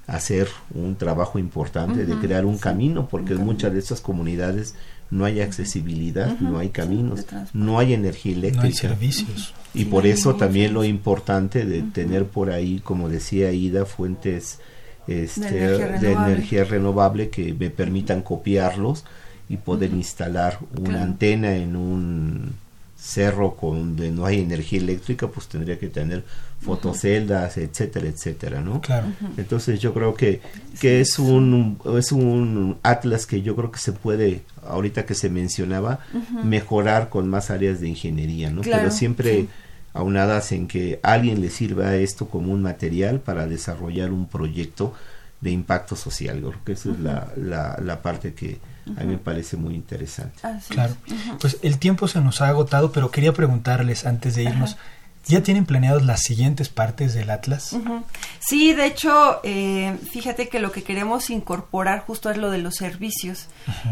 hacer un trabajo importante de crear un camino, porque en muchas de esas comunidades no hay accesibilidad, no hay caminos, no hay energía eléctrica. No hay servicios. Y por eso también lo importante de tener por ahí, como decía Ida, fuentes este, de, energía renovable que me permitan copiarlos y poder instalar una antena en un cerro donde no hay energía eléctrica, pues tendría que tener fotoceldas, etcétera, etcétera, ¿no? Claro. Entonces yo creo que, que es un es un atlas que yo creo que se puede ahorita que se mencionaba mejorar con más áreas de ingeniería, ¿no? Pero siempre aunadas en que alguien le sirva esto como un material para desarrollar un proyecto de impacto social. Yo creo que esa es la, la, la parte que, a mí me parece muy interesante. claro. Pues el tiempo se nos ha agotado, pero quería preguntarles antes de irnos, ¿Ya tienen planeados las siguientes partes del Atlas? Sí, de hecho, eh, fíjate que lo que queremos incorporar justo es lo de los servicios.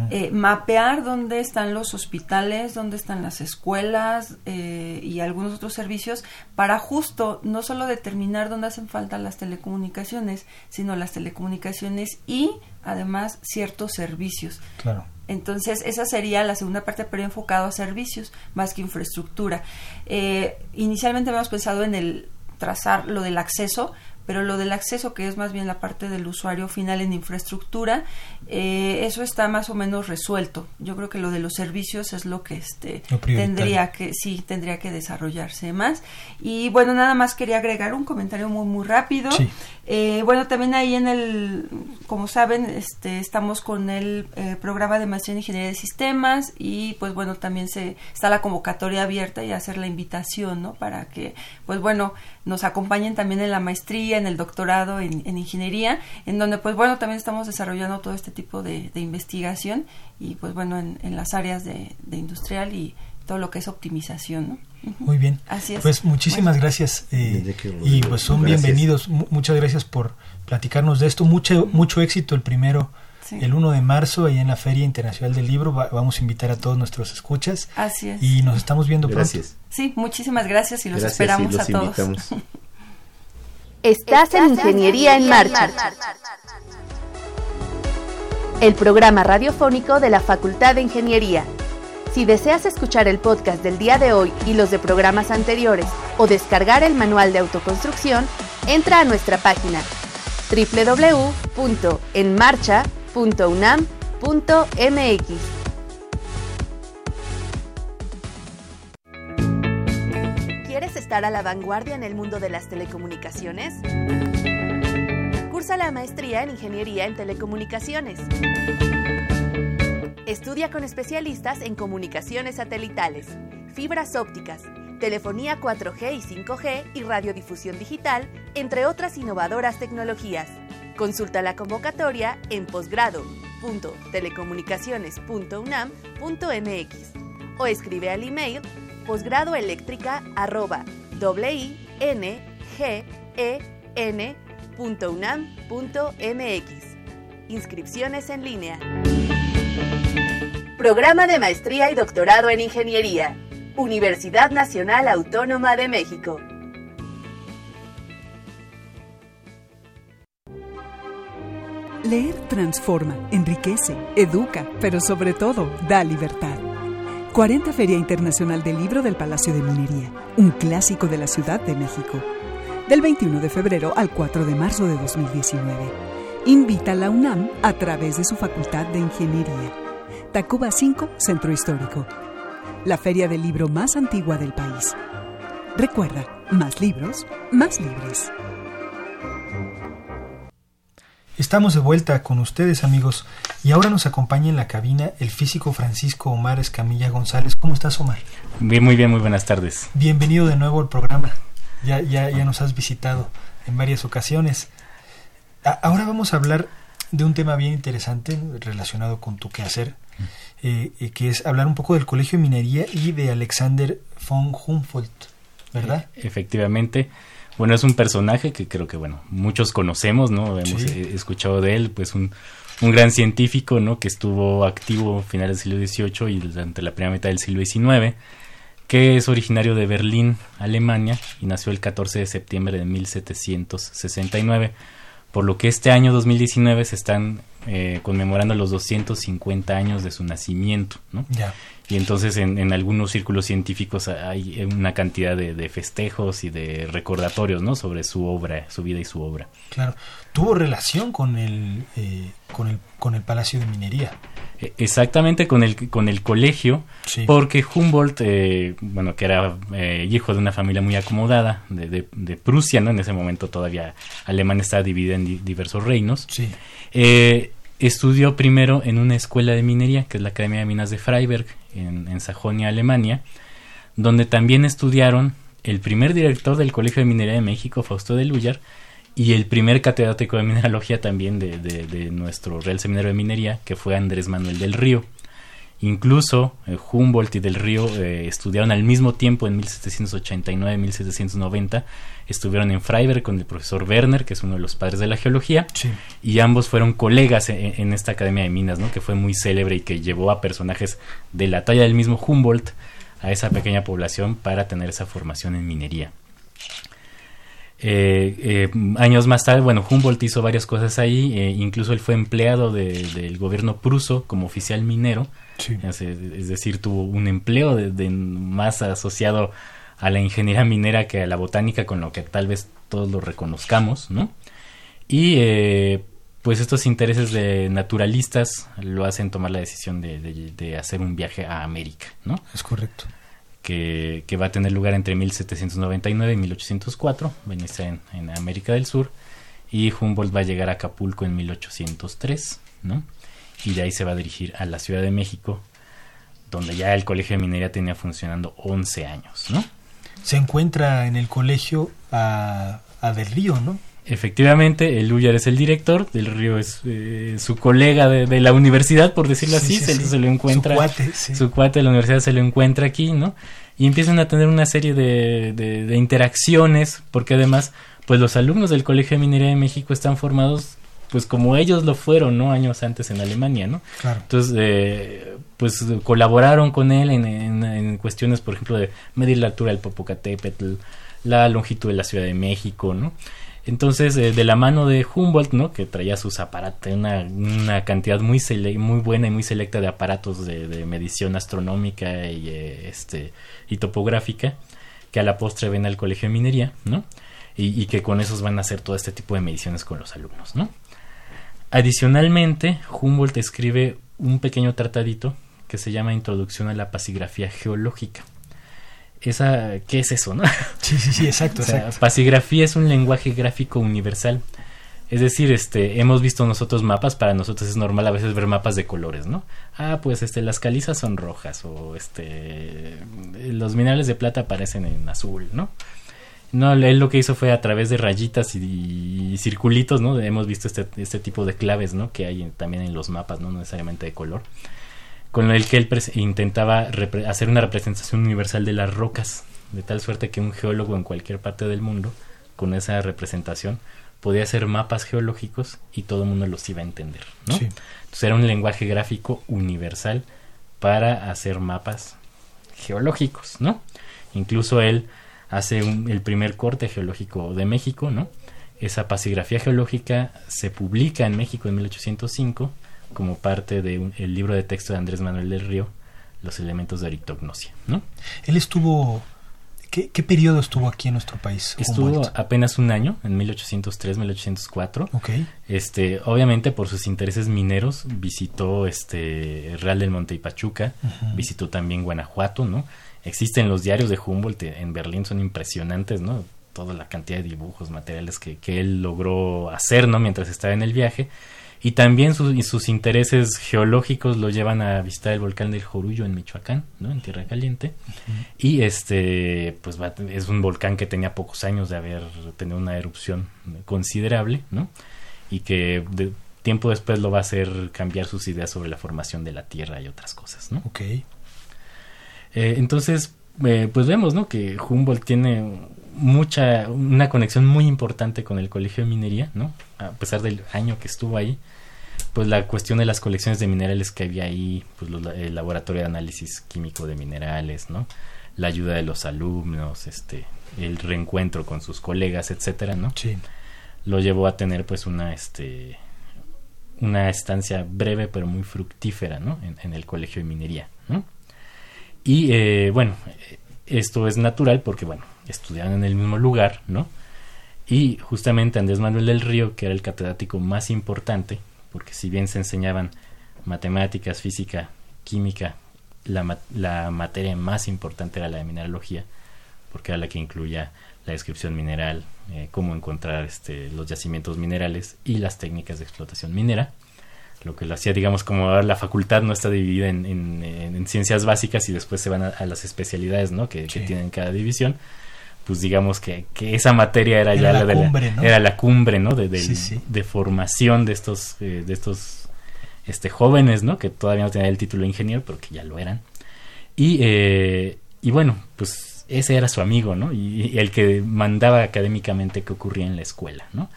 Eh, mapear dónde están los hospitales, dónde están las escuelas eh, y algunos otros servicios para justo no solo determinar dónde hacen falta las telecomunicaciones, sino las telecomunicaciones y además ciertos servicios. Claro. Entonces, esa sería la segunda parte, pero enfocado a servicios más que infraestructura. Eh, inicialmente habíamos pensado en el trazar lo del acceso, pero lo del acceso, que es más bien la parte del usuario final en infraestructura, eh, eso está más o menos resuelto. Yo creo que lo de los servicios es lo que este tendría que sí tendría que desarrollarse más. Y bueno, nada más quería agregar un comentario muy muy rápido. Eh, bueno, también ahí en el, como saben, este, estamos con el eh, programa de maestría en ingeniería de sistemas y pues bueno, también se está la convocatoria abierta y hacer la invitación, ¿no? Para que, pues bueno, nos acompañen también en la maestría, en el doctorado en, ingeniería, en donde pues bueno, también estamos desarrollando todo este tipo de, investigación y pues bueno, en, las áreas de, industrial y todo lo que es optimización. ¿no? Muy bien. Así es. Pues muchísimas gracias eh, y pues son bienvenidos. muchas gracias por platicarnos de esto. Mucho, mucho éxito el primero, el 1 de marzo, ahí en la Feria Internacional del Libro. vamos a invitar a todos nuestros escuchas. Así es. Y nos estamos viendo gracias. pronto. Sí, muchísimas gracias y los esperamos a todos. Estás en Ingeniería en Marcha. El programa radiofónico de la Facultad de Ingeniería. Si deseas escuchar el podcast del día de hoy y los de programas anteriores o descargar el manual de autoconstrucción, entra a nuestra página www.enmarcha.unam.mx. ¿Quieres estar a la vanguardia en el mundo de las telecomunicaciones? Cursa la maestría en Ingeniería en Telecomunicaciones. Estudia con especialistas en comunicaciones satelitales, fibras ópticas, telefonía 4G y 5G y radiodifusión digital, entre otras innovadoras tecnologías. Consulta la convocatoria en posgrado.telecomunicaciones.unam.mx o escribe al email posgradoeléctrica.unam.mx. Inscripciones en línea. Programa de Maestría y Doctorado en Ingeniería. Universidad Nacional Autónoma de México. Leer transforma, enriquece, educa, pero sobre todo da libertad. 40 Feria Internacional del Libro del Palacio de Minería, un clásico de la Ciudad de México. Del 21 de febrero al 4 de marzo de 2019. Invita a la UNAM a través de su Facultad de Ingeniería. Tacuba 5, Centro Histórico. La feria del libro más antigua del país. Recuerda, más libros, más libres. Estamos de vuelta con ustedes amigos y ahora nos acompaña en la cabina el físico Francisco Omar Escamilla González. ¿Cómo estás Omar? Bien, muy bien, muy buenas tardes. Bienvenido de nuevo al programa. Ya, ya, ya nos has visitado en varias ocasiones. ahora vamos a hablar de un tema bien interesante relacionado con tu quehacer, eh, eh, que es hablar un poco del Colegio de Minería y de Alexander von Humboldt, ¿verdad? E, efectivamente. Bueno, es un personaje que creo que, bueno, muchos conocemos, ¿no? Hemos eh, escuchado de él, pues un, un gran científico, ¿no? Que estuvo activo a finales del siglo XVIII y durante la primera mitad del siglo XIX, que es originario de Berlín, Alemania, y nació el 14 de septiembre de 1769 por lo que este año 2019 se están eh, conmemorando los 250 años de su nacimiento, ¿no? Y entonces en, algunos círculos científicos hay una cantidad de, festejos y de recordatorios, ¿no? Sobre su obra, su vida y su obra. Claro. Tuvo relación con el, eh, con el, con el Palacio de Minería. E, exactamente con el, con el colegio, porque Humboldt, eh, bueno, que era eh, hijo de una familia muy acomodada de, de, Prusia, ¿no? En ese momento todavía Alemania estaba dividida en diversos reinos. Eh, estudió primero en una escuela de minería, que es la Academia de Minas de Freiberg, en, en Sajonia, Alemania, donde también estudiaron el primer director del Colegio de Minería de México, Fausto de Luyar, y el primer catedrático de mineralogía también de, de, nuestro Real Seminario de Minería, que fue Andrés Manuel del Río. Incluso eh, Humboldt y del Río eh, estudiaron al mismo tiempo en 1789-1790. Estuvieron en Freiberg con el profesor Werner, que es uno de los padres de la geología, y ambos fueron colegas en, en, esta Academia de Minas, ¿no? que fue muy célebre y que llevó a personajes de la talla del mismo Humboldt a esa pequeña población para tener esa formación en minería. Eh, eh, años más tarde, bueno, Humboldt hizo varias cosas ahí, eh, incluso él fue empleado del gobierno pruso como oficial minero, es, decir, tuvo un empleo de, más asociado a la ingeniería minera que a la botánica, con lo que tal vez todos lo reconozcamos, ¿no? Y pues estos intereses de naturalistas lo hacen tomar la decisión de, de hacer un viaje a América, ¿no? Es correcto que, va a tener lugar entre 1799 y 1804, venirse en, en, América del Sur, y Humboldt va a llegar a Acapulco en 1803, ¿no? Y de ahí se va a dirigir a la Ciudad de México, donde ya el Colegio de Minería tenía funcionando 11 años, ¿no? Se encuentra en el colegio a, a Del Río, ¿no? Efectivamente, el Luyar es el director, Del Río es eh, su colega de, la universidad, por decirlo así, se, lo encuentra. Su cuate, su cuate de la universidad se lo encuentra aquí, ¿no? Y empiezan a tener una serie de, de, interacciones, porque además, pues los alumnos del Colegio de Minería de México están formados, pues como ellos lo fueron, ¿no? Años antes en Alemania, ¿no? Claro. Entonces, eh, pues colaboraron con él en, en, en, cuestiones, por ejemplo, de medir la altura del Popocatépetl, la longitud de la Ciudad de México, ¿no? Entonces, eh, de la mano de Humboldt, ¿no? Que traía sus aparatos, una, una cantidad muy, muy buena y muy selecta de aparatos de, medición astronómica y, eh, este, y topográfica, que a la postre ven al Colegio de Minería, ¿no? Y, que con esos van a hacer todo este tipo de mediciones con los alumnos, ¿no? Adicionalmente, Humboldt escribe un pequeño tratadito que se llama Introducción a la Pasigrafía Geológica esa, ¿qué es eso, no? Sí, sí, sí, exacto, Pasigrafía es un lenguaje gráfico universal. Es decir, este, hemos visto nosotros mapas, para nosotros es normal a veces ver mapas de colores, ¿no? Ah, pues este, las calizas son rojas, o este, los minerales de plata aparecen en azul, ¿no? No, él lo que hizo fue a través de rayitas y, circulitos, ¿no? Hemos visto este, este tipo de claves, ¿no? Que hay también en los mapas, no necesariamente de color con el que él intentaba hacer una representación universal de las rocas, de tal suerte que un geólogo en cualquier parte del mundo, con esa representación, podía hacer mapas geológicos y todo el mundo los iba a entender. ¿no? Entonces era un lenguaje gráfico universal para hacer mapas geológicos, ¿no? Incluso él hace el primer corte geológico de México, ¿no? Esa pasigrafía geológica se publica en México en 1805 como parte del libro de texto de Andrés Manuel del Río, Los elementos de aritognosia. ¿no? Él estuvo... ¿Qué, periodo estuvo aquí en nuestro país? Estuvo apenas un año, en 1803-1804. Okay. Este, obviamente por sus intereses mineros visitó este Real del Monte y Pachuca, visitó también Guanajuato, ¿no? Existen los diarios de Humboldt en Berlín, son impresionantes, ¿no? Toda la cantidad de dibujos, materiales que, que él logró hacer, ¿no? Mientras estaba en el viaje y también sus intereses geológicos lo llevan a visitar el volcán del Jorullo en Michoacán, ¿no? En Tierra Caliente. Y este, pues es un volcán que tenía pocos años de haber tenido una erupción considerable, ¿no? Y que de, tiempo después lo va a hacer cambiar sus ideas sobre la formación de la Tierra y otras cosas, ¿no? Ok. Eh, entonces, eh, pues vemos, ¿no? Que Humboldt tiene mucha, una conexión muy importante con el Colegio de Minería, ¿no? A pesar del año que estuvo ahí, pues la cuestión de las colecciones de minerales que había ahí, pues el laboratorio de análisis químico de minerales, ¿no? La ayuda de los alumnos, este, el reencuentro con sus colegas, etcétera, ¿no? Sí. Lo llevó a tener pues una, este, una estancia breve pero muy fructífera, ¿no? En, el colegio de minería, ¿no? Y eh, bueno, esto es natural porque, bueno, estudiaban en el mismo lugar, ¿no? Y justamente Andrés Manuel del Río, que era el catedrático más importante, porque si bien se enseñaban matemáticas, física, química, la, la materia más importante era la de mineralogía, porque era la que incluía la descripción mineral, eh, cómo encontrar este, los yacimientos minerales y las técnicas de explotación minera. Lo que lo hacía, digamos, como la facultad no está dividida en, en, ciencias básicas y después se van a, las especialidades ¿no? que, que tienen cada división pues digamos que, que esa materia era, ya la, cumbre, ¿no? era la cumbre, ¿no? De, de, formación de estos, eh, de estos este, jóvenes, ¿no? Que todavía no tenían el título de ingeniero, pero que ya lo eran. Y, eh, y bueno, pues ese era su amigo, ¿no? Y, el que mandaba académicamente qué ocurría en la escuela, ¿no?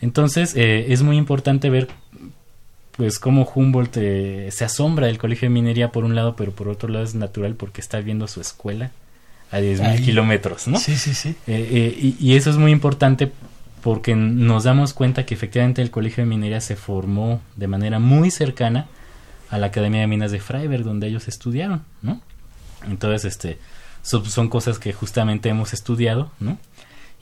Entonces, eh, es muy importante ver pues cómo Humboldt se asombra del colegio de minería por un lado, pero por otro lado es natural porque está viendo su escuela a 10.000 kilómetros, ¿no? Sí, sí, sí. Eh, eh, y, eso es muy importante porque nos damos cuenta que efectivamente el Colegio de Minería se formó de manera muy cercana a la Academia de Minas de Freiberg, donde ellos estudiaron, ¿no? Entonces, este, son, cosas que justamente hemos estudiado, ¿no?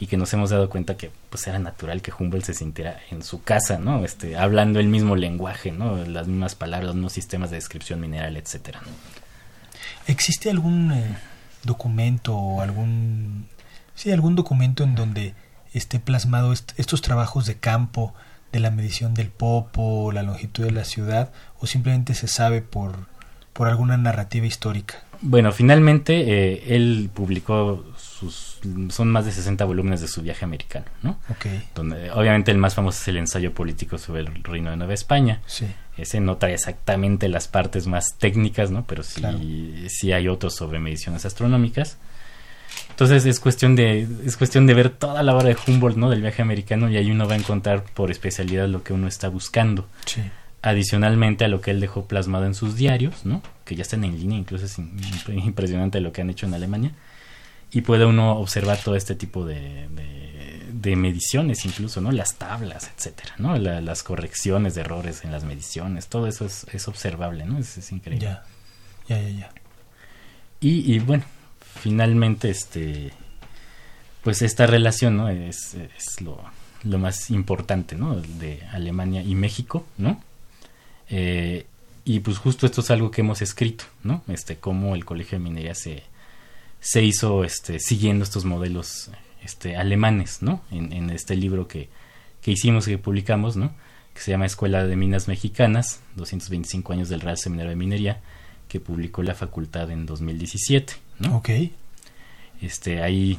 Y que nos hemos dado cuenta que pues era natural que Humboldt se sintiera en su casa, ¿no? Este, hablando el mismo lenguaje, ¿no? Las mismas palabras, los mismos sistemas de descripción mineral, etcétera. ¿Existe algún eh, documento o algún sí algún documento en donde esté plasmado estos trabajos de campo de la medición del popo la longitud de la ciudad o simplemente se sabe por por alguna narrativa histórica. Bueno, finalmente eh, él publicó sus son más de 60 volúmenes de su viaje americano, ¿no? Okay. Donde obviamente el más famoso es el ensayo político sobre el reino de Nueva España. Sí. Ese no trae exactamente las partes más técnicas, ¿no? Pero sí, sí hay otros sobre mediciones astronómicas. Entonces es cuestión de es cuestión de ver toda la obra de Humboldt, ¿no? Del viaje americano y ahí uno va a encontrar por especialidad lo que uno está buscando. Sí. Adicionalmente a lo que él dejó plasmado en sus diarios, ¿no? Que ya están en línea, incluso es impresionante lo que han hecho en Alemania. Y puede uno observar todo este tipo de, de, mediciones, incluso, ¿no? Las tablas, etcétera, ¿no? las correcciones de errores en las mediciones, todo eso es, es observable, ¿no? Es, es increíble. Ya, ya, ya, ya. Y, y bueno, finalmente, este, pues esta relación, ¿no? Es, lo, lo, más importante, ¿no? De Alemania y México, ¿no? Eh, y pues justo esto es algo que hemos escrito, ¿no? Este, cómo el Colegio de Minería se, se hizo, este, siguiendo estos modelos, este, alemanes, ¿no? En, en este libro que, que hicimos, que publicamos, ¿no? Que se llama Escuela de Minas Mexicanas, 225 años del Real Seminario de Minería, que publicó la facultad en 2017. ¿no? Ok. Este, ahí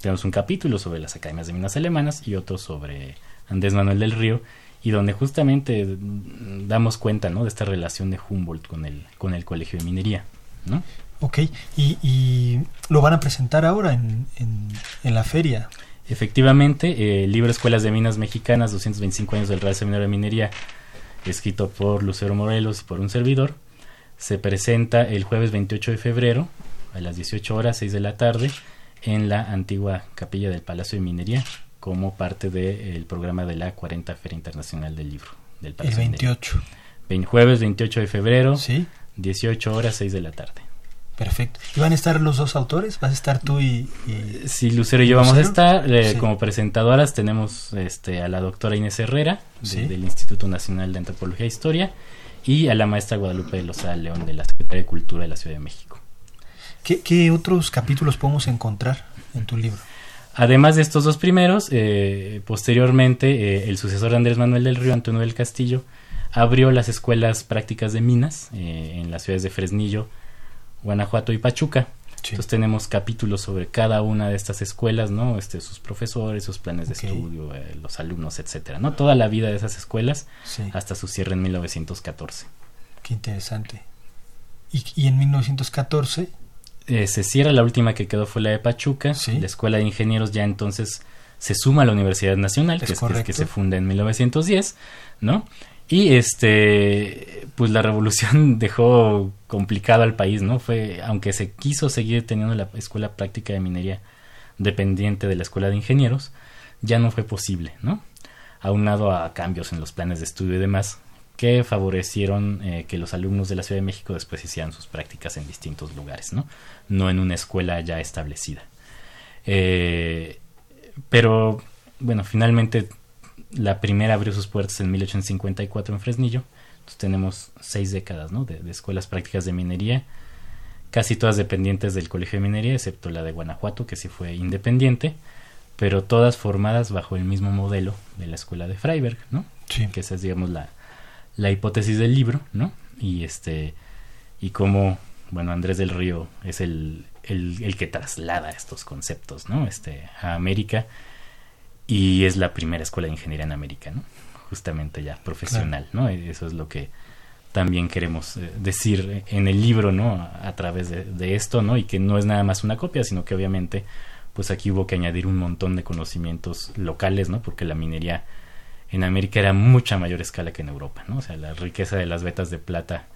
tenemos un capítulo sobre las academias de minas alemanas y otro sobre Andrés Manuel del Río y donde justamente damos cuenta ¿no? de esta relación de Humboldt con el, con el Colegio de Minería. ¿no? Ok, y, y lo van a presentar ahora en, en, la feria. Efectivamente, el libro Escuelas de Minas Mexicanas, 225 años del Real Seminario de Minería, escrito por Lucero Morelos y por un servidor, se presenta el jueves 28 de febrero a las 18 horas, 6 de la tarde, en la antigua capilla del Palacio de Minería, como parte del programa de la 40 Feria Internacional del Libro del Palacio El 28. jueves 28 de febrero, ¿Sí? 18 horas, 6 de la tarde. Perfecto. ¿Y van a estar los dos autores? ¿Vas a estar tú y...? y sí, Lucero y yo vamos a estar. Eh, como presentadoras tenemos este, a la doctora Inés Herrera, del Instituto Nacional de Antropología e Historia, y a la maestra Guadalupe de Lozada León, de la Secretaría de Cultura de la Ciudad de México. ¿Qué, otros capítulos podemos encontrar en tu libro? Además de estos dos primeros, eh, posteriormente eh, el sucesor de Andrés Manuel del Río, Antonio del Castillo, abrió las escuelas prácticas de minas eh, en las ciudades de Fresnillo, Guanajuato y Pachuca. Entonces tenemos capítulos sobre cada una de estas escuelas, ¿no? Este, sus profesores, sus planes de estudio, los alumnos, etcétera, ¿no? Toda la vida de esas escuelas hasta su cierre en 1914. Qué interesante. Y, y en 1914 eh, se cierra, la última que quedó fue la de Pachuca, la Escuela de Ingenieros ya entonces se suma a la Universidad Nacional, que, es, que se funda en 1910, ¿no? Y este, pues la revolución dejó complicado al país, ¿no? Fue, aunque se quiso seguir teniendo la escuela práctica de minería dependiente de la escuela de ingenieros, ya no fue posible, ¿no? Aunado a cambios en los planes de estudio y demás, que favorecieron eh, que los alumnos de la Ciudad de México después hicieran sus prácticas en distintos lugares, ¿no? No en una escuela ya establecida. Eh, pero, bueno, finalmente la primera abrió sus puertas en 1854 en Fresnillo. Entonces tenemos seis décadas, ¿no? De, de escuelas prácticas de minería, casi todas dependientes del Colegio de Minería, excepto la de Guanajuato, que sí fue independiente, pero todas formadas bajo el mismo modelo de la escuela de Freiberg, ¿no? Sí. Que esa es, digamos, la, la hipótesis del libro, ¿no? Y este y cómo, bueno, Andrés del Río es el, el, que traslada estos conceptos, ¿no? Este, a América y es la primera escuela de ingeniería en América, ¿no? Justamente ya profesional, ¿no? Eso es lo que también queremos eh, decir en el libro, ¿no? A, través de, de, esto, ¿no? Y que no es nada más una copia, sino que obviamente, pues aquí hubo que añadir un montón de conocimientos locales, ¿no? Porque la minería en América era mucha mayor escala que en Europa, ¿no? O sea, la riqueza de las vetas de plata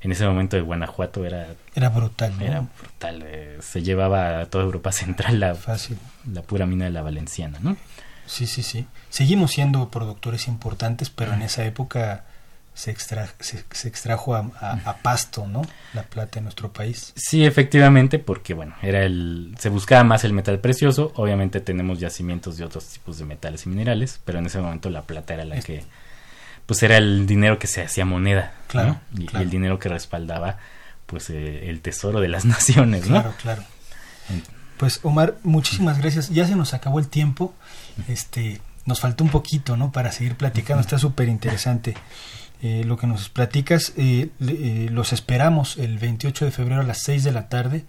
en ese momento de Guanajuato era era brutal, ¿no? Era brutal, eh, se llevaba a toda Europa central la Fácil. la pura mina de la Valenciana, ¿no? Sí, sí, sí. Seguimos siendo productores importantes, pero en esa época se, extra, se, extrajo a, pasto, ¿no? La plata en nuestro país. Sí, efectivamente, porque bueno, era el, se buscaba más el metal precioso. Obviamente tenemos yacimientos de otros tipos de metales y minerales, pero en ese momento la plata era la que, pues era el dinero que se hacía moneda, claro, y, el dinero que respaldaba, pues eh, el tesoro de las naciones, ¿no? Claro, claro. Pues Omar, muchísimas gracias. Ya se nos acabó el tiempo. Este, nos faltó un poquito, ¿no? Para seguir platicando. Está súper interesante. eh, lo que nos platicas. Eh, eh, los esperamos el 28 de febrero a las 6 de la tarde.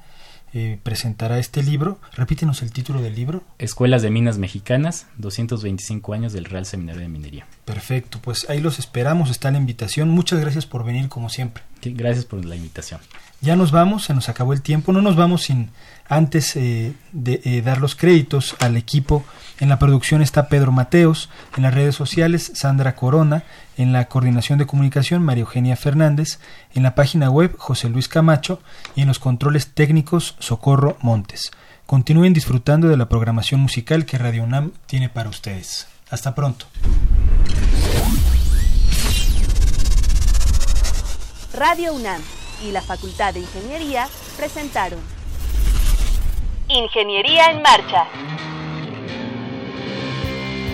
presentará este libro. Repítenos el título del libro. Escuelas de Minas Mexicanas, 225 años del Real Seminario de Minería. Perfecto, pues ahí los esperamos, está la invitación. Muchas gracias por venir como siempre. gracias por la invitación. Ya nos vamos, se nos acabó el tiempo. No nos vamos sin antes de dar los créditos al equipo en la producción está Pedro Mateos, en las redes sociales Sandra Corona, en la coordinación de comunicación María Eugenia Fernández, en la página web José Luis Camacho y en los controles técnicos Socorro Montes. Continúen disfrutando de la programación musical que Radio UNAM tiene para ustedes. Hasta pronto. Radio UNAM y la Facultad de Ingeniería presentaron Ingeniería en Marcha.